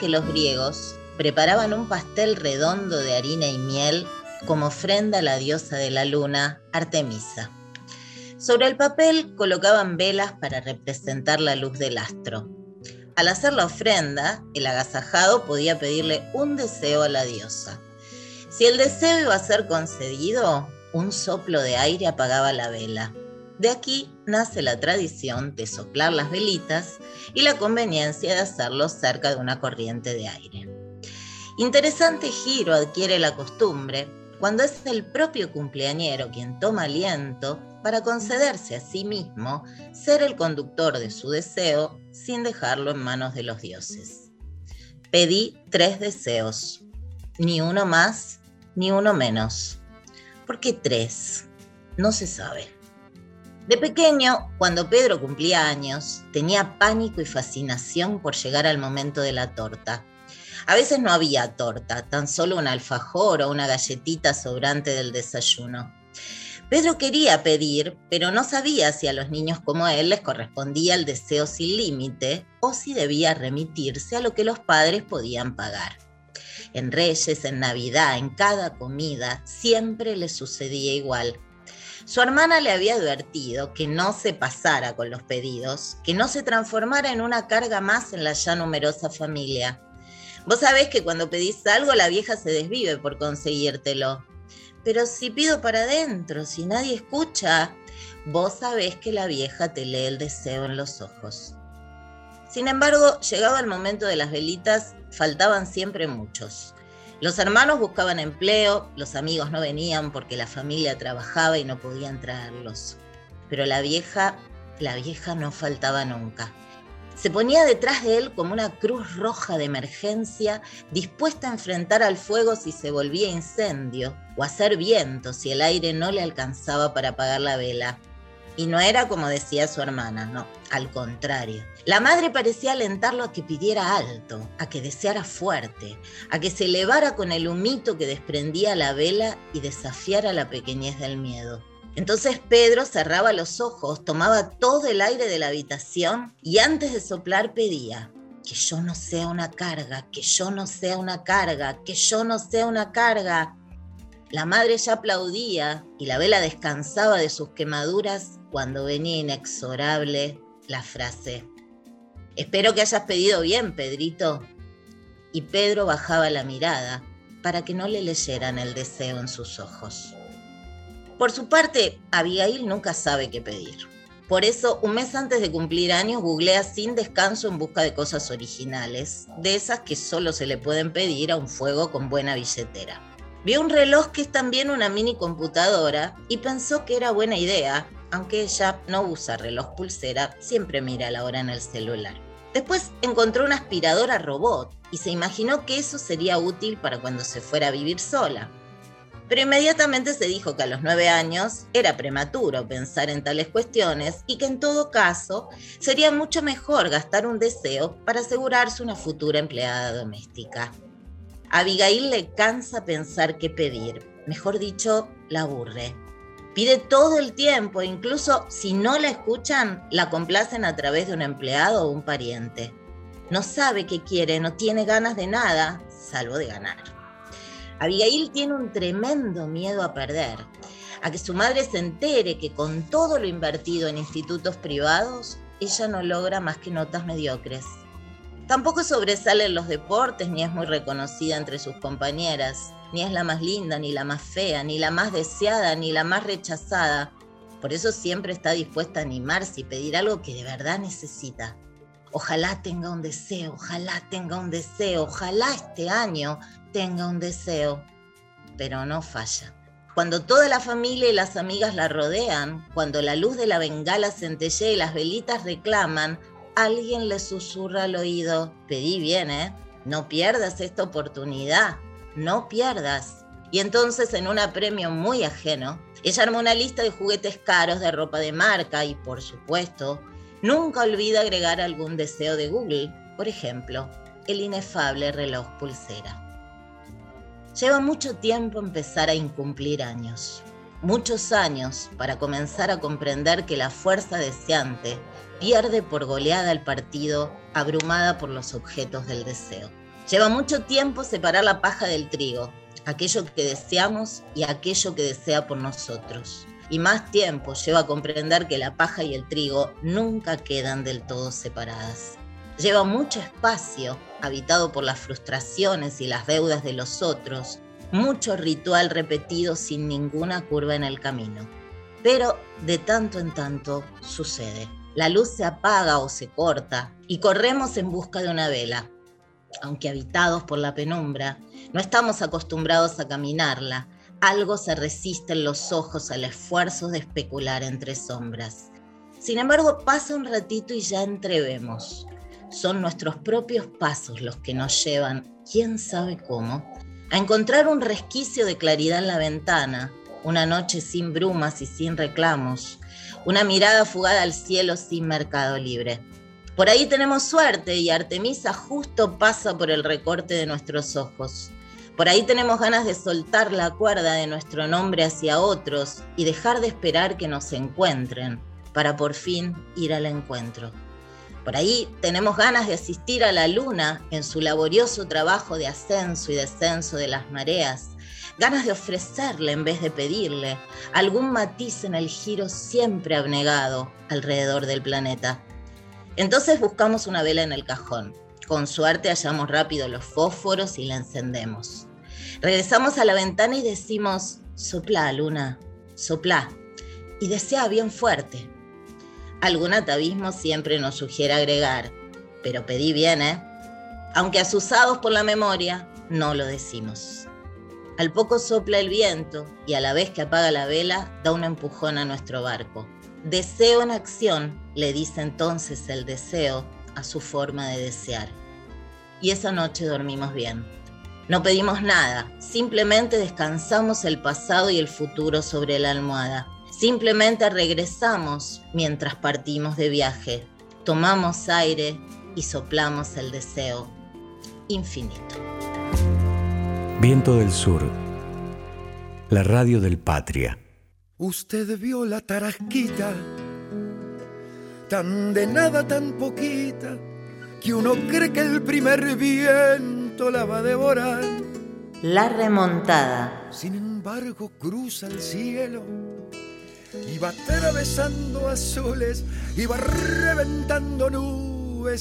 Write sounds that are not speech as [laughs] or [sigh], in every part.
que los griegos preparaban un pastel redondo de harina y miel como ofrenda a la diosa de la luna, Artemisa. Sobre el papel colocaban velas para representar la luz del astro. Al hacer la ofrenda, el agasajado podía pedirle un deseo a la diosa. Si el deseo iba a ser concedido, un soplo de aire apagaba la vela. De aquí nace la tradición de soplar las velitas y la conveniencia de hacerlo cerca de una corriente de aire. Interesante giro adquiere la costumbre cuando es el propio cumpleañero quien toma aliento para concederse a sí mismo ser el conductor de su deseo sin dejarlo en manos de los dioses. Pedí tres deseos, ni uno más, ni uno menos. ¿Por qué tres? No se sabe. De pequeño, cuando Pedro cumplía años, tenía pánico y fascinación por llegar al momento de la torta. A veces no había torta, tan solo un alfajor o una galletita sobrante del desayuno. Pedro quería pedir, pero no sabía si a los niños como él les correspondía el deseo sin límite o si debía remitirse a lo que los padres podían pagar. En Reyes, en Navidad, en cada comida, siempre le sucedía igual. Su hermana le había advertido que no se pasara con los pedidos, que no se transformara en una carga más en la ya numerosa familia. Vos sabés que cuando pedís algo la vieja se desvive por conseguírtelo. Pero si pido para adentro, si nadie escucha, vos sabés que la vieja te lee el deseo en los ojos. Sin embargo, llegado el momento de las velitas, faltaban siempre muchos. Los hermanos buscaban empleo, los amigos no venían porque la familia trabajaba y no podían traerlos. Pero la vieja, la vieja no faltaba nunca. Se ponía detrás de él como una cruz roja de emergencia, dispuesta a enfrentar al fuego si se volvía incendio, o a hacer viento si el aire no le alcanzaba para apagar la vela. Y no era como decía su hermana, no, al contrario. La madre parecía alentarlo a que pidiera alto, a que deseara fuerte, a que se elevara con el humito que desprendía la vela y desafiara la pequeñez del miedo. Entonces Pedro cerraba los ojos, tomaba todo el aire de la habitación y antes de soplar pedía, que yo no sea una carga, que yo no sea una carga, que yo no sea una carga. La madre ya aplaudía y la vela descansaba de sus quemaduras cuando venía inexorable la frase, espero que hayas pedido bien, Pedrito. Y Pedro bajaba la mirada para que no le leyeran el deseo en sus ojos. Por su parte, Abigail nunca sabe qué pedir. Por eso, un mes antes de cumplir años, googlea sin descanso en busca de cosas originales, de esas que solo se le pueden pedir a un fuego con buena billetera. Vio un reloj que es también una mini computadora y pensó que era buena idea, aunque ella no usa reloj pulsera, siempre mira la hora en el celular. Después encontró una aspiradora robot y se imaginó que eso sería útil para cuando se fuera a vivir sola. Pero inmediatamente se dijo que a los nueve años era prematuro pensar en tales cuestiones y que en todo caso sería mucho mejor gastar un deseo para asegurarse una futura empleada doméstica. Abigail le cansa pensar qué pedir, mejor dicho, la aburre. Pide todo el tiempo, incluso si no la escuchan, la complacen a través de un empleado o un pariente. No sabe qué quiere, no tiene ganas de nada, salvo de ganar. Abigail tiene un tremendo miedo a perder, a que su madre se entere que con todo lo invertido en institutos privados, ella no logra más que notas mediocres. Tampoco sobresale en los deportes ni es muy reconocida entre sus compañeras, ni es la más linda, ni la más fea, ni la más deseada, ni la más rechazada. Por eso siempre está dispuesta a animarse y pedir algo que de verdad necesita. Ojalá tenga un deseo, ojalá tenga un deseo, ojalá este año tenga un deseo, pero no falla. Cuando toda la familia y las amigas la rodean, cuando la luz de la bengala centellea y las velitas reclaman, alguien le susurra al oído, pedí bien, ¿eh? No pierdas esta oportunidad, no pierdas. Y entonces en un apremio muy ajeno, ella arma una lista de juguetes caros, de ropa de marca y por supuesto, nunca olvida agregar algún deseo de Google, por ejemplo, el inefable reloj pulsera. Lleva mucho tiempo empezar a incumplir años, muchos años para comenzar a comprender que la fuerza deseante pierde por goleada el partido abrumada por los objetos del deseo. Lleva mucho tiempo separar la paja del trigo, aquello que deseamos y aquello que desea por nosotros. Y más tiempo lleva a comprender que la paja y el trigo nunca quedan del todo separadas. Lleva mucho espacio, habitado por las frustraciones y las deudas de los otros, mucho ritual repetido sin ninguna curva en el camino. Pero de tanto en tanto sucede. La luz se apaga o se corta y corremos en busca de una vela. Aunque habitados por la penumbra, no estamos acostumbrados a caminarla. Algo se resiste en los ojos al esfuerzo de especular entre sombras. Sin embargo, pasa un ratito y ya entrevemos. Son nuestros propios pasos los que nos llevan, quién sabe cómo, a encontrar un resquicio de claridad en la ventana, una noche sin brumas y sin reclamos, una mirada fugada al cielo sin mercado libre. Por ahí tenemos suerte y Artemisa justo pasa por el recorte de nuestros ojos. Por ahí tenemos ganas de soltar la cuerda de nuestro nombre hacia otros y dejar de esperar que nos encuentren para por fin ir al encuentro. Por ahí tenemos ganas de asistir a la luna en su laborioso trabajo de ascenso y descenso de las mareas, ganas de ofrecerle en vez de pedirle algún matiz en el giro siempre abnegado alrededor del planeta. Entonces buscamos una vela en el cajón. Con suerte hallamos rápido los fósforos y la encendemos. Regresamos a la ventana y decimos, sopla, luna, sopla. Y desea bien fuerte, Algún atavismo siempre nos sugiere agregar, pero pedí bien, ¿eh? Aunque asusados por la memoria, no lo decimos. Al poco sopla el viento y a la vez que apaga la vela, da un empujón a nuestro barco. Deseo en acción, le dice entonces el deseo a su forma de desear. Y esa noche dormimos bien. No pedimos nada, simplemente descansamos el pasado y el futuro sobre la almohada Simplemente regresamos mientras partimos de viaje, tomamos aire y soplamos el deseo infinito. Viento del Sur, la radio del Patria. Usted vio la tarasquita, tan de nada, tan poquita, que uno cree que el primer viento la va a devorar. La remontada. Sin embargo, cruza el cielo Iba atravesando azules, iba reventando nubes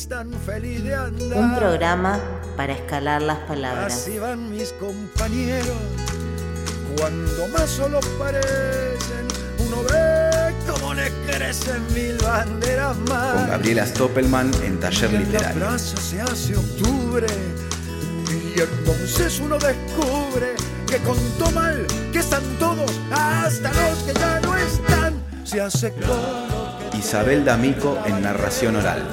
tan feliz de andar. Un programa para escalar las palabras. Así van mis compañeros, cuando más solo parecen, uno ve cómo le crecen mil banderas más. Con Gabriela Stoppelman en Taller Literario. La plaza se hace octubre y entonces uno descubre que contó mal, que están todos, hasta los que ya no están, se hace Isabel D'Amico en narración oral.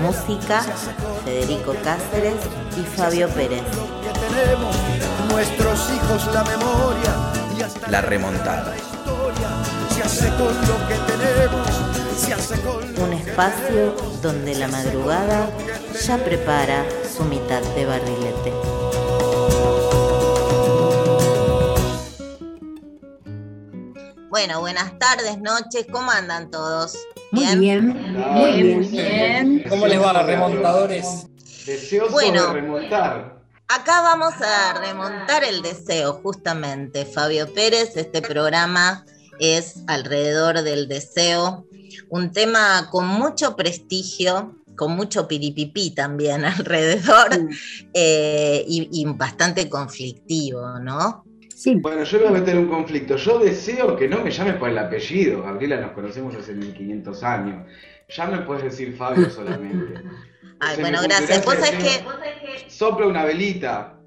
Música, Federico Cáceres y Fabio Pérez. nuestros hijos la memoria la remontada. Un espacio donde la madrugada ya prepara su mitad de barrilete. Bueno, buenas tardes, noches, ¿cómo andan todos? Muy bien, muy bien. ¿Cómo les va remontadores? Deseoso bueno, de remontar. Acá vamos a remontar el deseo, justamente. Fabio Pérez, este programa es alrededor del deseo, un tema con mucho prestigio, con mucho piripipí también [laughs] alrededor eh, y, y bastante conflictivo, ¿no? Bueno, yo voy a meter un conflicto. Yo deseo que no me llames por el apellido. Gabriela, nos conocemos hace 1500 años. Ya me puedes decir Fabio [laughs] solamente. Ay, bueno, gracias. Vos sabés que... Sopla una velita.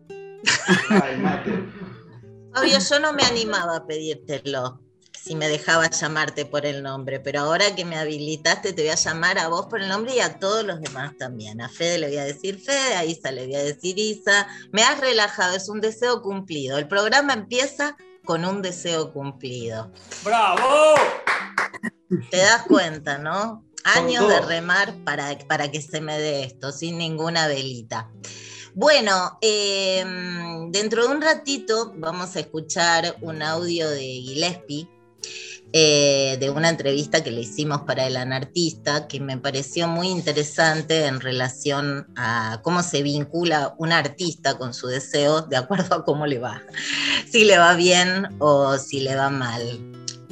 [laughs] Ay, mate. Fabio, yo no me animaba a pedírtelo si me dejaba llamarte por el nombre, pero ahora que me habilitaste te voy a llamar a vos por el nombre y a todos los demás también. A Fede le voy a decir Fede, a Isa le voy a decir Isa. Me has relajado, es un deseo cumplido. El programa empieza con un deseo cumplido. ¡Bravo! Te das cuenta, ¿no? Años de remar para, para que se me dé esto, sin ninguna velita. Bueno, em, dentro de un ratito vamos a escuchar un audio de Gillespie eh, de una entrevista que le hicimos para el anartista, que me pareció muy interesante en relación a cómo se vincula un artista con su deseo de acuerdo a cómo le va, [laughs] si le va bien o si le va mal.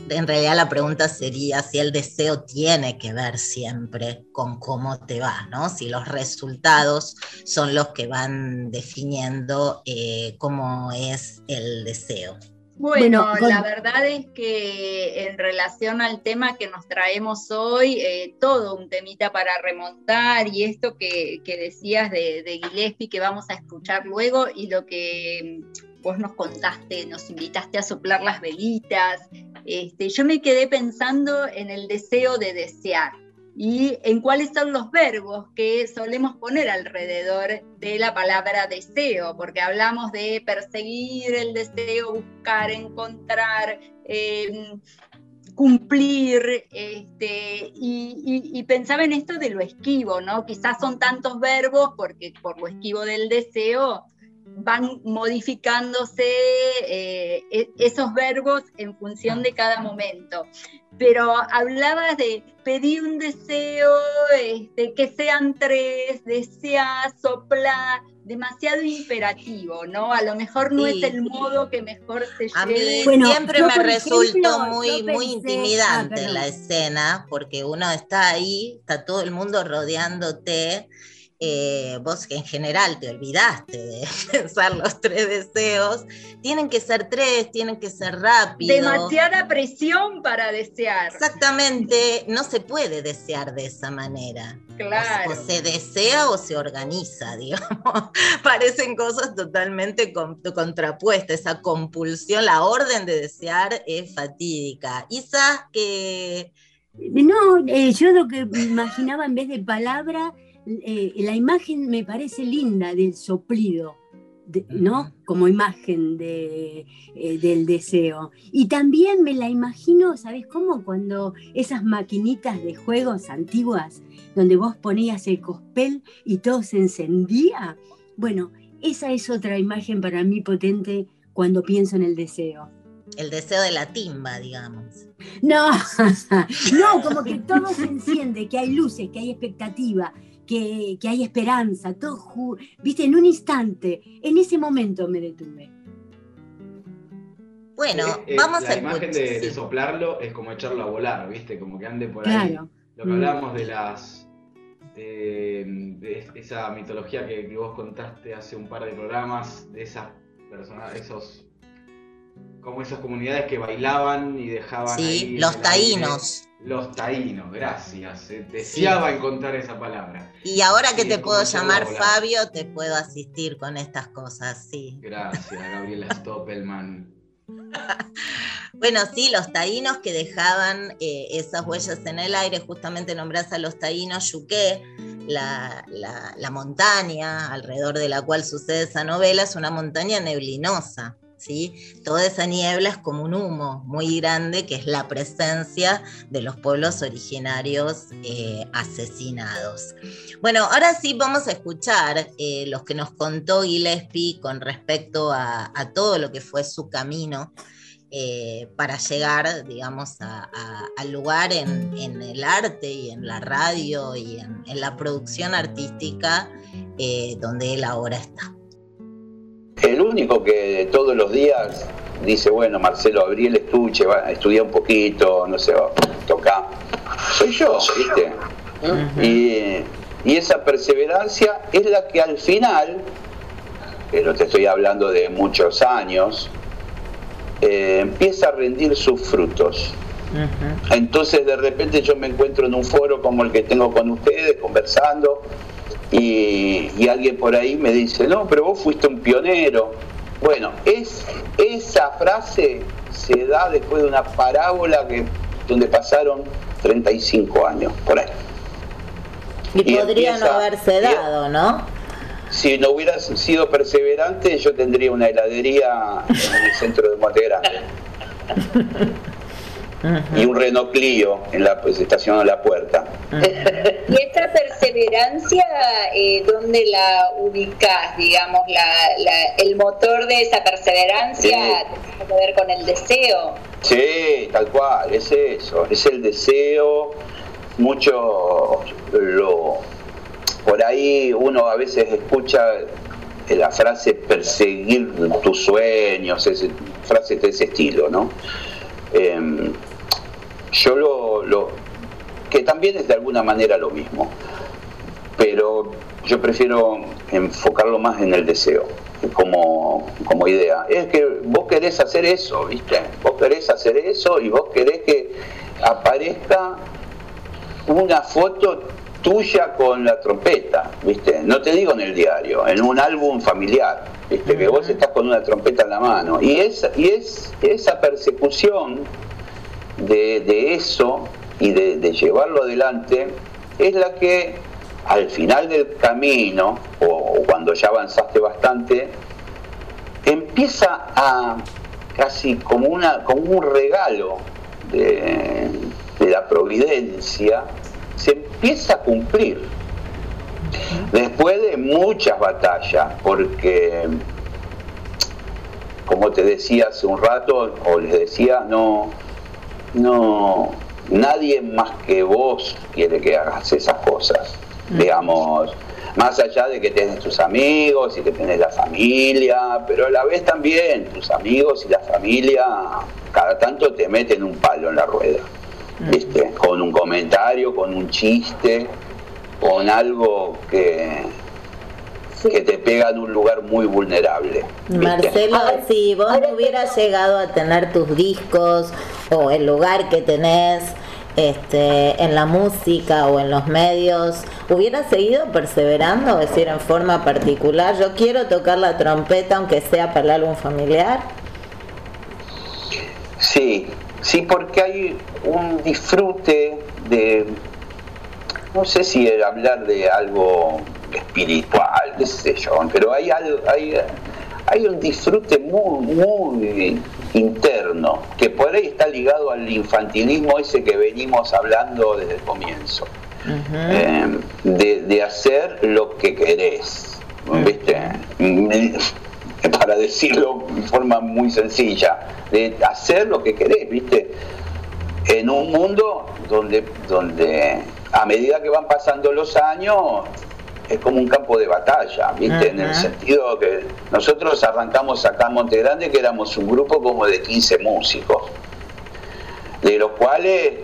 En realidad la pregunta sería si el deseo tiene que ver siempre con cómo te va, ¿no? Si los resultados son los que van definiendo eh, cómo es el deseo. Bueno, la verdad es que en relación al tema que nos traemos hoy, eh, todo un temita para remontar y esto que, decías de, de, Gillespie que vamos a escuchar luego y lo que mm, vos nos contaste, nos invitaste a soplar las velitas, este, yo me quedé pensando en el deseo de desear y en cuáles son los verbos que solemos poner alrededor de la palabra deseo, porque hablamos de perseguir el deseo, buscar, encontrar, em, cumplir, este, y, pensaba en esto de lo esquivo, ¿no? Quizás son tantos verbos porque por lo esquivo del deseo van modificándose eh, e, esos verbos en función de cada momento. Pero hablabas de pedir un deseo, este, que sean tres, desear, soplar, demasiado imperativo, ¿no? A lo mejor no es el modo que mejor se A mí siempre me resultó muy, muy intimidante la escena, porque uno está ahí, está todo el mundo rodeándote eh, vos que en general te olvidaste de [laughs] pensar los tres deseos, tienen que ser tres, tienen que ser rápidos. Demasiada presión para desear. Exactamente, no se puede desear de esa manera. Claro. O, se desea o se organiza, [laughs] digamos. Parecen cosas totalmente contrapuestas. Esa compulsión, la orden de desear es fatídica. Isa, que... No, eh, yo lo que imaginaba en vez de palabra eh, la imagen me parece linda del soplido, ¿no? Como imagen de, eh, del deseo. Y también me la imagino, ¿sabes cómo? Cuando esas maquinitas de juegos antiguas, donde vos ponías el cospel y todo se encendía. Bueno, esa es otra imagen para mí potente cuando pienso en el deseo. El deseo de la timba, digamos. No, [laughs] no, como que todo se enciende, que hay luces, que hay expectativa, que, hay esperanza, todo, viste, en un instante, en ese momento me detuve. Bueno, eh, eh, vamos la a... La imagen de, soplarlo es como echarlo a volar, viste, como que ande por ahí. Lo que hablábamos de las... De, esa mitología que, vos contaste hace un par de programas, de esas personas, esos como esas comunidades que bailaban y dejaban sí, los taínos. Los taínos, gracias. Eh, deseaba encontrar esa palabra. Y ahora que te puedo llamar Fabio, te puedo asistir con estas cosas, sí. Gracias, Gabriela Stoppelman. [laughs] bueno, sí, los taínos que dejaban eh, esas huellas en el aire, justamente nombras a los taínos, Yuqué, la, la montaña alrededor de la cual sucede esa novela, es una montaña neblinosa. Toda esa niebla es como un humo muy grande que es la presencia de los pueblos originarios eh, asesinados. Bueno, ahora sí vamos a escuchar eh, los que nos contó Gillespie con respecto a, todo lo que fue su camino. Eh, para llegar, digamos, al lugar en, el arte y en la radio y en, en la producción artística donde él ahora está. El único que todos los días dice, bueno, Marcelo Abriel estuche, va, estudia un poquito, no sé, toca. Soy yo, ¿viste? y, esa perseverancia es la que al final, pero te estoy hablando de muchos años, eh, empieza a rendir sus frutos. Entonces de repente yo me encuentro en un foro como el que tengo con ustedes, conversando, y, alguien por ahí me dice, no, pero vos fuiste un pionero. Bueno, es, esa frase se da después de una parábola que, donde pasaron 35 años, por ahí. Y, podría no haberse dado, ¿no? Si no hubieras sido perseverante, yo tendría una heladería en el centro de Monte Grande. [laughs] y un Renault Clio en la pues, estación a la puerta. [laughs] ¿Y esta perseverancia, eh, dónde la ubicás? Digamos, la, el motor de esa perseverancia tiene que ver con el deseo. Sí, tal cual, es eso, es el deseo, mucho lo por ahí uno a veces escucha la frase perseguir tus sueños, frases de ese estilo, ¿no? Em, yo lo, lo, que también es de alguna manera lo mismo, pero yo prefiero enfocarlo más en el deseo como, como idea. Es que vos querés hacer eso, ¿viste? Vos querés hacer eso y vos querés que aparezca una foto tuya con la trompeta, ¿viste? No te digo en el diario, en un álbum familiar, ¿viste? Que vos estás con una trompeta en la mano. Y, es, y es esa persecución de, eso y de, de llevarlo adelante es la que al final del camino, o cuando ya avanzaste bastante, empieza a casi como, una, como un regalo de, la providencia, se empieza a cumplir. Después de muchas batallas, porque, como te decía hace un rato, o les decía, no, no, nadie más que vos quiere que hagas esas cosas digamos, más allá de que tenés tus amigos y que tenés la familia, pero a la vez también tus amigos y la familia cada tanto te meten un palo en la rueda, ¿viste? Con un comentario, con un chiste, con algo que, que te pega en un lugar muy vulnerable. Marcelo, si vos no hubieras llegado a tener tus discos o el lugar que tenés, este, en la música o en los medios, ¿hubiera seguido perseverando, es decir, en forma particular? Yo quiero tocar la trompeta aunque sea para el álbum familiar. Sí, sí, porque hay un disfrute de, no sé si hablar de algo espiritual, qué sé yo, pero hay, algo, hay, hay un disfrute muy, muy interno, que por ahí está ligado al infantilismo ese que venimos hablando desde el comienzo, eh, de, hacer lo que querés, ¿viste? Para decirlo de forma muy sencilla, de hacer lo que querés, ¿viste? En un mundo donde, donde a medida que van pasando los años, es como un campo de batalla, ¿viste? En el sentido que nosotros arrancamos acá en Monte Grande, que éramos un grupo como de 15 músicos, de los cuales,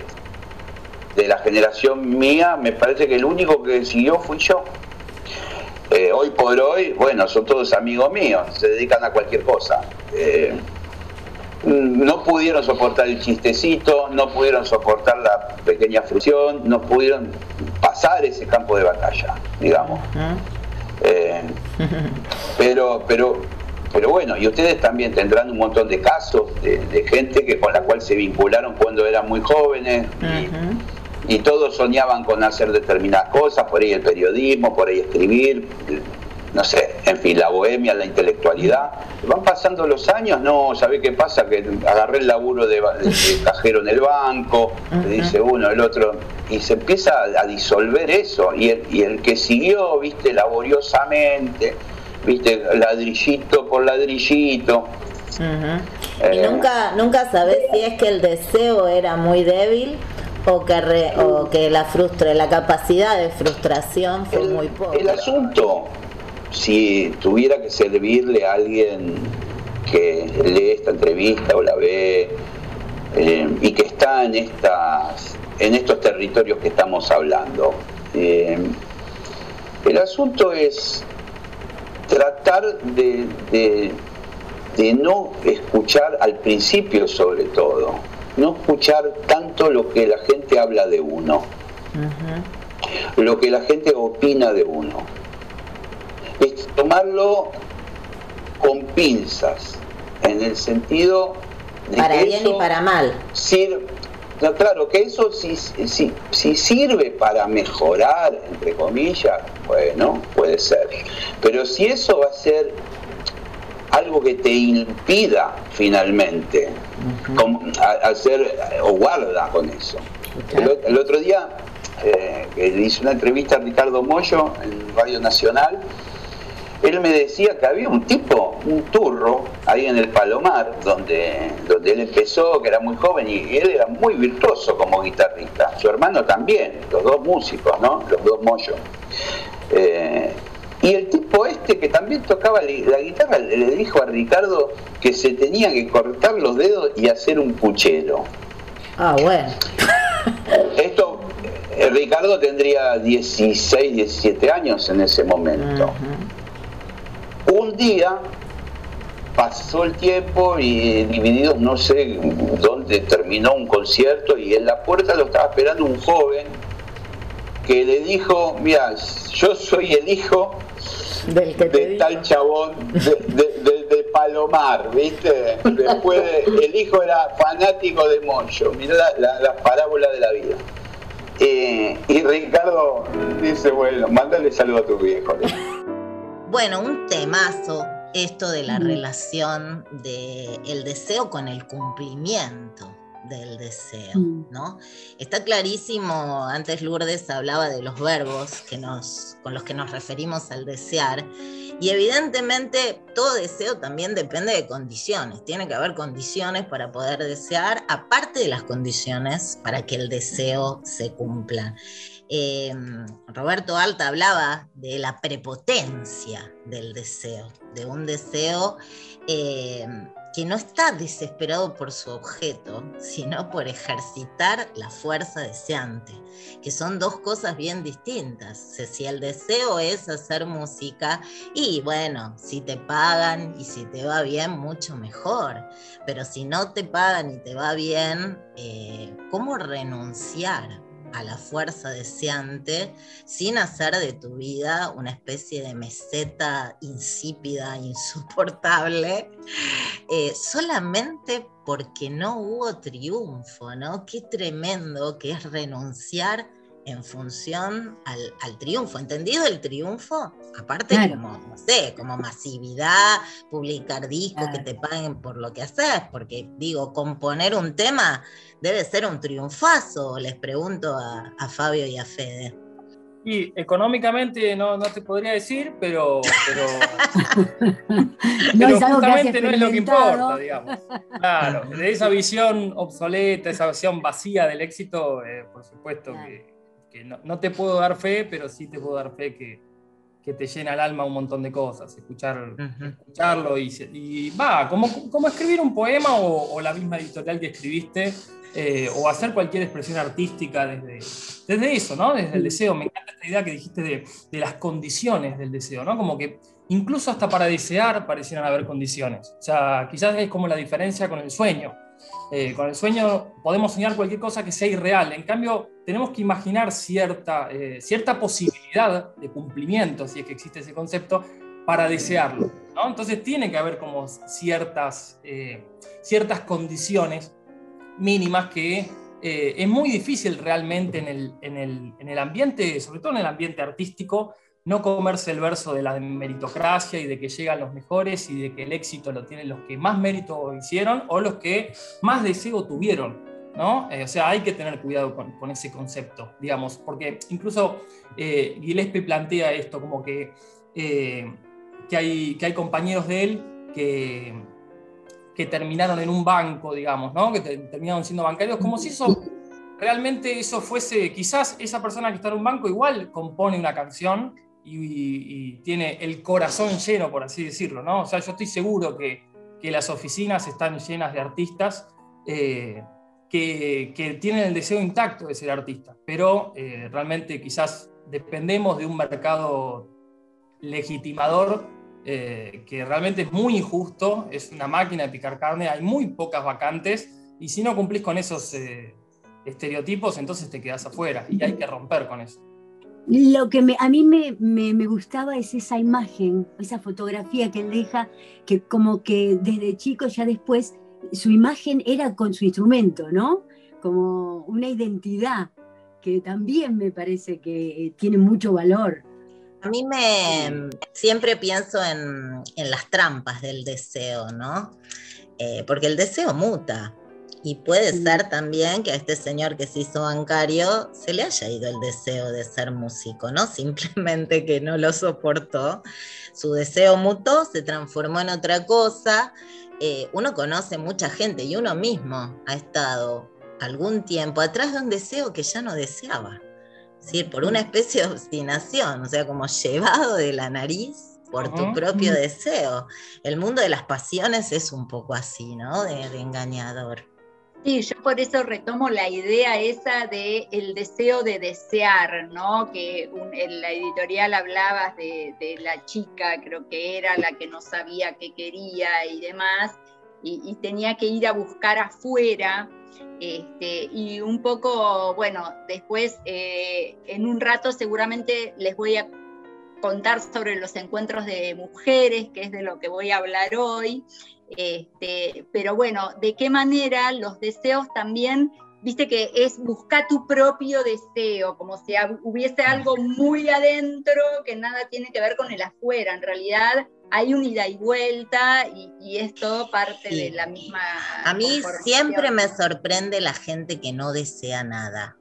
de la generación mía, me parece que el único que siguió fui yo. Eh, hoy por hoy, bueno, son todos amigos míos, se dedican a cualquier cosa. Eh, no pudieron soportar el chistecito, no pudieron soportar la pequeña frustración, no pudieron pasar ese campo de batalla, digamos. Eh, pero, pero, pero bueno, y ustedes también tendrán un montón de casos de, gente que con la cual se vincularon cuando eran muy jóvenes y, y, todos soñaban con hacer determinadas cosas, por ahí el periodismo, por ahí escribir, no sé, en fin, la bohemia, la intelectualidad. Van pasando los años, no, ¿sabe qué pasa? Que agarré el laburo de, cajero en el banco, dice uno, el otro, y se empieza a, disolver eso. Y el, y el que siguió, viste, laboriosamente, viste, ladrillito por ladrillito. y eh, nunca, nunca sabés si es que el deseo era muy débil o que, o que la frustra, la capacidad de frustración fue muy poca. El asunto si tuviera que servirle a alguien que lee esta entrevista o la ve eh, y que está en estas en estos territorios que estamos hablando. Eh, el asunto es tratar de, de, no escuchar al principio sobre todo, no escuchar tanto lo que la gente habla de uno, lo que la gente opina de uno es tomarlo con pinzas, en el sentido de para bien y para mal. Sirve, claro, que eso si, si, si, sirve para mejorar, entre comillas, bueno, puede ser. Pero si eso va a ser algo que te impida finalmente hacer o guarda con eso. El, otro día eh, le hice una entrevista a Ricardo Mollo en Radio Nacional él me decía que había un tipo, un turro, ahí en el Palomar, donde, donde él empezó, que era muy joven y, él era muy virtuoso como guitarrista. Su hermano también, los dos músicos, ¿no? Los dos mollos. Eh, y el tipo este que también tocaba la guitarra le dijo a Ricardo que se tenía que cortar los dedos y hacer un puchero. Ah, bueno. Esto, eh, Ricardo tendría 16, 17 años en ese momento. Un día pasó el tiempo y Divididos no sé dónde terminó un concierto y en la puerta lo estaba esperando un joven que le dijo, mira, yo soy el hijo de tal chabón de, de, Palomar, ¿viste? Después el hijo era fanático de Moncho, mirá la, la, parábola de la vida. Eh, y Ricardo dice, bueno, mándale saludo a tu viejo. Bueno, un temazo esto de la relación del el deseo con el cumplimiento del deseo, mm. ¿no? Está clarísimo, antes Lourdes hablaba de los verbos que nos, con los que nos referimos al desear, y evidentemente todo deseo también depende de condiciones, tiene que haber condiciones para poder desear, aparte de las condiciones para que el deseo se cumpla. Em, Roberto Alta hablaba de la prepotencia del deseo, de un deseo em, que no está desesperado por su objeto, sino por ejercitar la fuerza deseante, que son dos cosas bien distintas. si el deseo es hacer música, y bueno, si te pagan y si te va bien, mucho mejor. Pero si no te pagan y te va bien, eh, ¿cómo renunciar? A la fuerza deseante sin hacer de tu vida una especie de meseta insípida, [laughs] insoportable, eh, solamente porque no hubo triunfo, ¿no? Qué tremendo que es renunciar en función al, triunfo. ¿Entendido el triunfo? Aparte como, no sé, como masividad, publicar discos, que te paguen por lo que haces, porque digo, componer un tema debe ser un triunfazo, les pregunto a, Fabio y a Fede. Y económicamente no, no te podría decir, pero, [laughs] no es justamente no es lo que importa, digamos. Claro, de esa visión obsoleta, esa visión vacía del éxito, eh, por supuesto que que no, te puedo dar fe, pero sí te puedo dar fe que, que te llena el alma un montón de cosas, escuchar, escucharlo y, va, como, como, escribir un poema o, la misma editorial que escribiste, eh, o hacer cualquier expresión artística desde, desde eso, ¿no? Desde el deseo. Me encanta esta idea que dijiste de, de, las condiciones del deseo, ¿no? Como que incluso hasta para desear parecieran haber condiciones. O sea, quizás es como la diferencia con el sueño. Eh, con el sueño podemos soñar cualquier cosa que sea irreal. En cambio, tenemos que imaginar cierta, eh, cierta posibilidad de cumplimiento, si es que existe ese concepto, para desearlo. Entonces tiene que haber como ciertas, eh, ciertas condiciones mínimas que es muy difícil realmente en el, en, el, en el ambiente, sobre todo en el ambiente artístico, no comerse el verso de la meritocracia y de que llegan los mejores y de que el éxito lo tienen los que más mérito hicieron o los que más deseo tuvieron. ¿no? Eh, o sea, hay que tener cuidado con, ese concepto, digamos, porque incluso eh, Gillespie plantea esto como que, eh, que, hay, que hay compañeros de él que, que terminaron en un banco, digamos, ¿no? que terminaron siendo bancarios, como si eso realmente eso fuese, quizás esa persona que está en un banco igual compone una canción y, tiene el corazón lleno, por así decirlo, ¿no? O sea, yo estoy seguro que, que las oficinas están llenas de artistas eh, que, que, tienen el deseo intacto de ser artistas, pero eh, realmente quizás dependemos de un mercado legitimador eh, que realmente es muy injusto, es una máquina de picar carne, hay muy pocas vacantes y si no cumplís con esos estereotipos, entonces te quedas afuera y hay que romper con eso. Lo que a mí me, gustaba es esa imagen, esa fotografía que él deja, que como que desde chico ya después su imagen era con su instrumento, ¿no? Como una identidad que también me parece que tiene mucho valor. A mí me siempre pienso en, las trampas del deseo, ¿no? Eh, porque el deseo muta, Y puede ser también que a este señor que se hizo bancario se le haya ido el deseo de ser músico, ¿no? [laughs] Simplemente que no lo soportó. Su deseo mutó, se transformó en otra cosa. Eh, uno conoce mucha gente y uno mismo ha estado algún tiempo atrás de un deseo que ya no deseaba. Por una especie de obstinación, o sea, como llevado de la nariz por tu propio deseo. El mundo de las pasiones es un poco así, ¿no? de engañador. Sí, yo por eso retomo la idea esa de el deseo de desear, ¿no? Que en la editorial hablabas de, la chica, creo que era la que no sabía qué quería y demás, y, tenía que ir a buscar afuera. Este, y un poco, bueno, después eh, en un rato seguramente les voy a contar sobre los encuentros de mujeres, que es de lo que voy a hablar hoy. Este, pero bueno, ¿de qué manera los deseos también, viste que es buscar tu propio deseo, como si hubiese algo muy adentro que nada tiene que ver con el afuera, en realidad hay un ida y vuelta y, es todo parte de la misma... A mí siempre me sorprende la gente que no desea nada,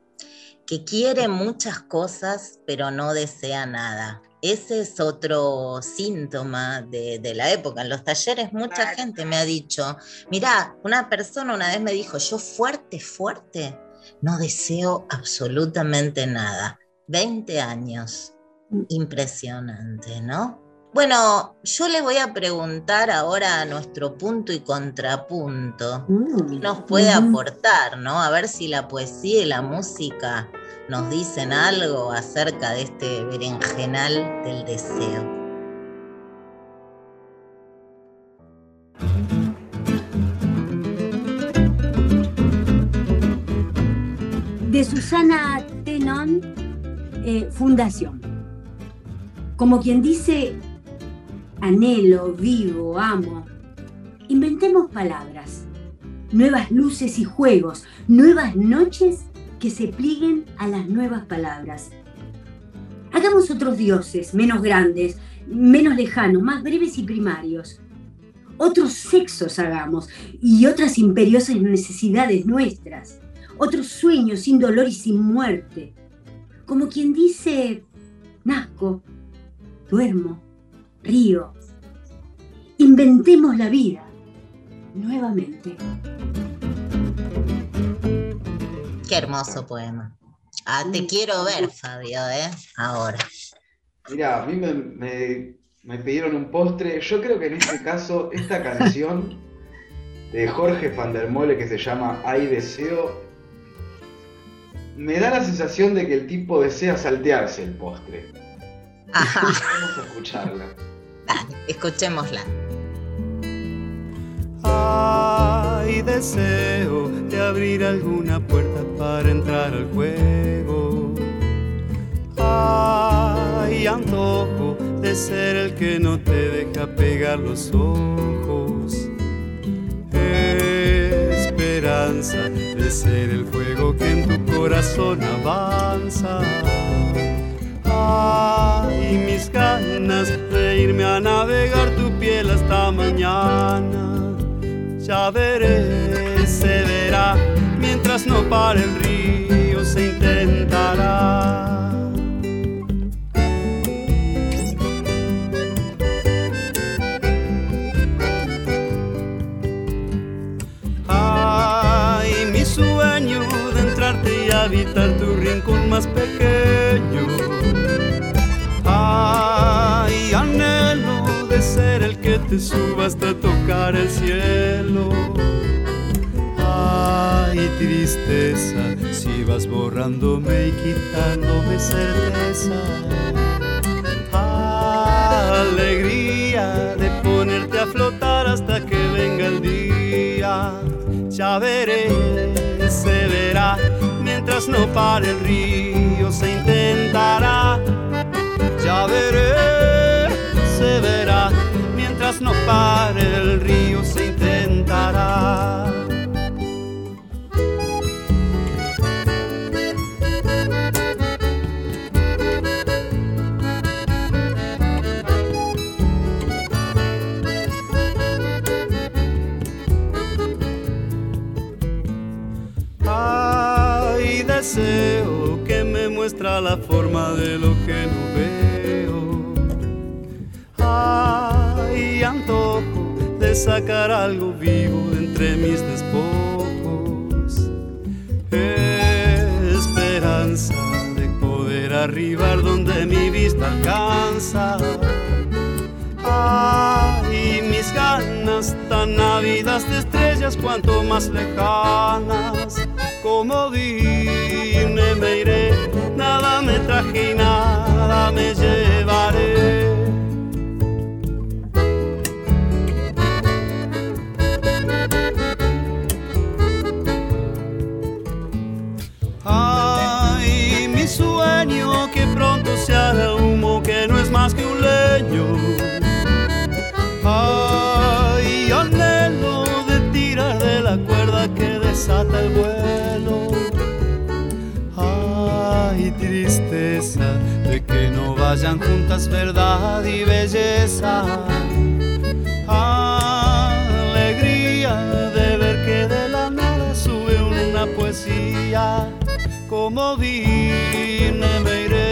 que quiere muchas cosas pero no desea nada ese es otro síntoma de, la época. En los talleres mucha gente me ha dicho, mira, una persona una vez me dijo, yo fuerte, fuerte, no deseo absolutamente nada. 20 años. Mm. Impresionante, ¿no? Bueno, yo le voy a preguntar ahora a nuestro punto y contrapunto, mm. ¿qué nos puede aportar, ¿no? A ver si la poesía y la música nos dicen algo acerca de este berenjenal del deseo. De Susana Tenon, eh, Fundación. Como quien dice, anhelo, vivo, amo. Inventemos palabras, nuevas luces y juegos, nuevas noches que se plieguen a las nuevas palabras. Hagamos otros dioses, menos grandes, menos lejanos, más breves y primarios. Otros sexos hagamos y otras imperiosas necesidades nuestras. Otros sueños sin dolor y sin muerte. Como quien dice, nazco, duermo, río. Inventemos la vida nuevamente hermoso poema. Ah, te quiero ver, Fabio, ¿eh? Ahora. Mira, a mí me, pidieron un postre. Yo creo que en este caso, esta canción de Jorge van der Mole que se llama Hay Deseo, me da la sensación de que el tipo desea saltearse el postre. Vamos a escucharla. escuchémosla hay deseo de abrir alguna puerta para entrar al juego. Hay antojo de ser el que no te deja pegar los ojos. Esperanza de ser el fuego que en tu corazón avanza. Ay, mis ganas de irme a navegar tu piel hasta mañana ya veré, se verá, mientras no pare el río se intentará. Ay, mi sueño de entrarte y habitar tu rincón más pequeño. Te suba hasta tocar el cielo. Ay, tristeza, si vas borrándome y quitándome certeza. Alegría de ponerte a flotar hasta que venga el día. Ya veré, se verá, mientras no pare el río se intentará. Ya veré, se verá no pare el río se intentará. Ay, deseo que me muestra la forma de lo que no veo sacar algo vivo entre mis despojos. Esperanza de poder arribar donde mi vista alcanza. Ay, mis ganas tan ávidas de estrellas cuanto más lejanas. Como vine me iré, nada me traje y nada me llevaré. Tristeza de que no vayan juntas verdad y belleza. Alegría de ver que de la nada sube una poesía. Como vine me iré,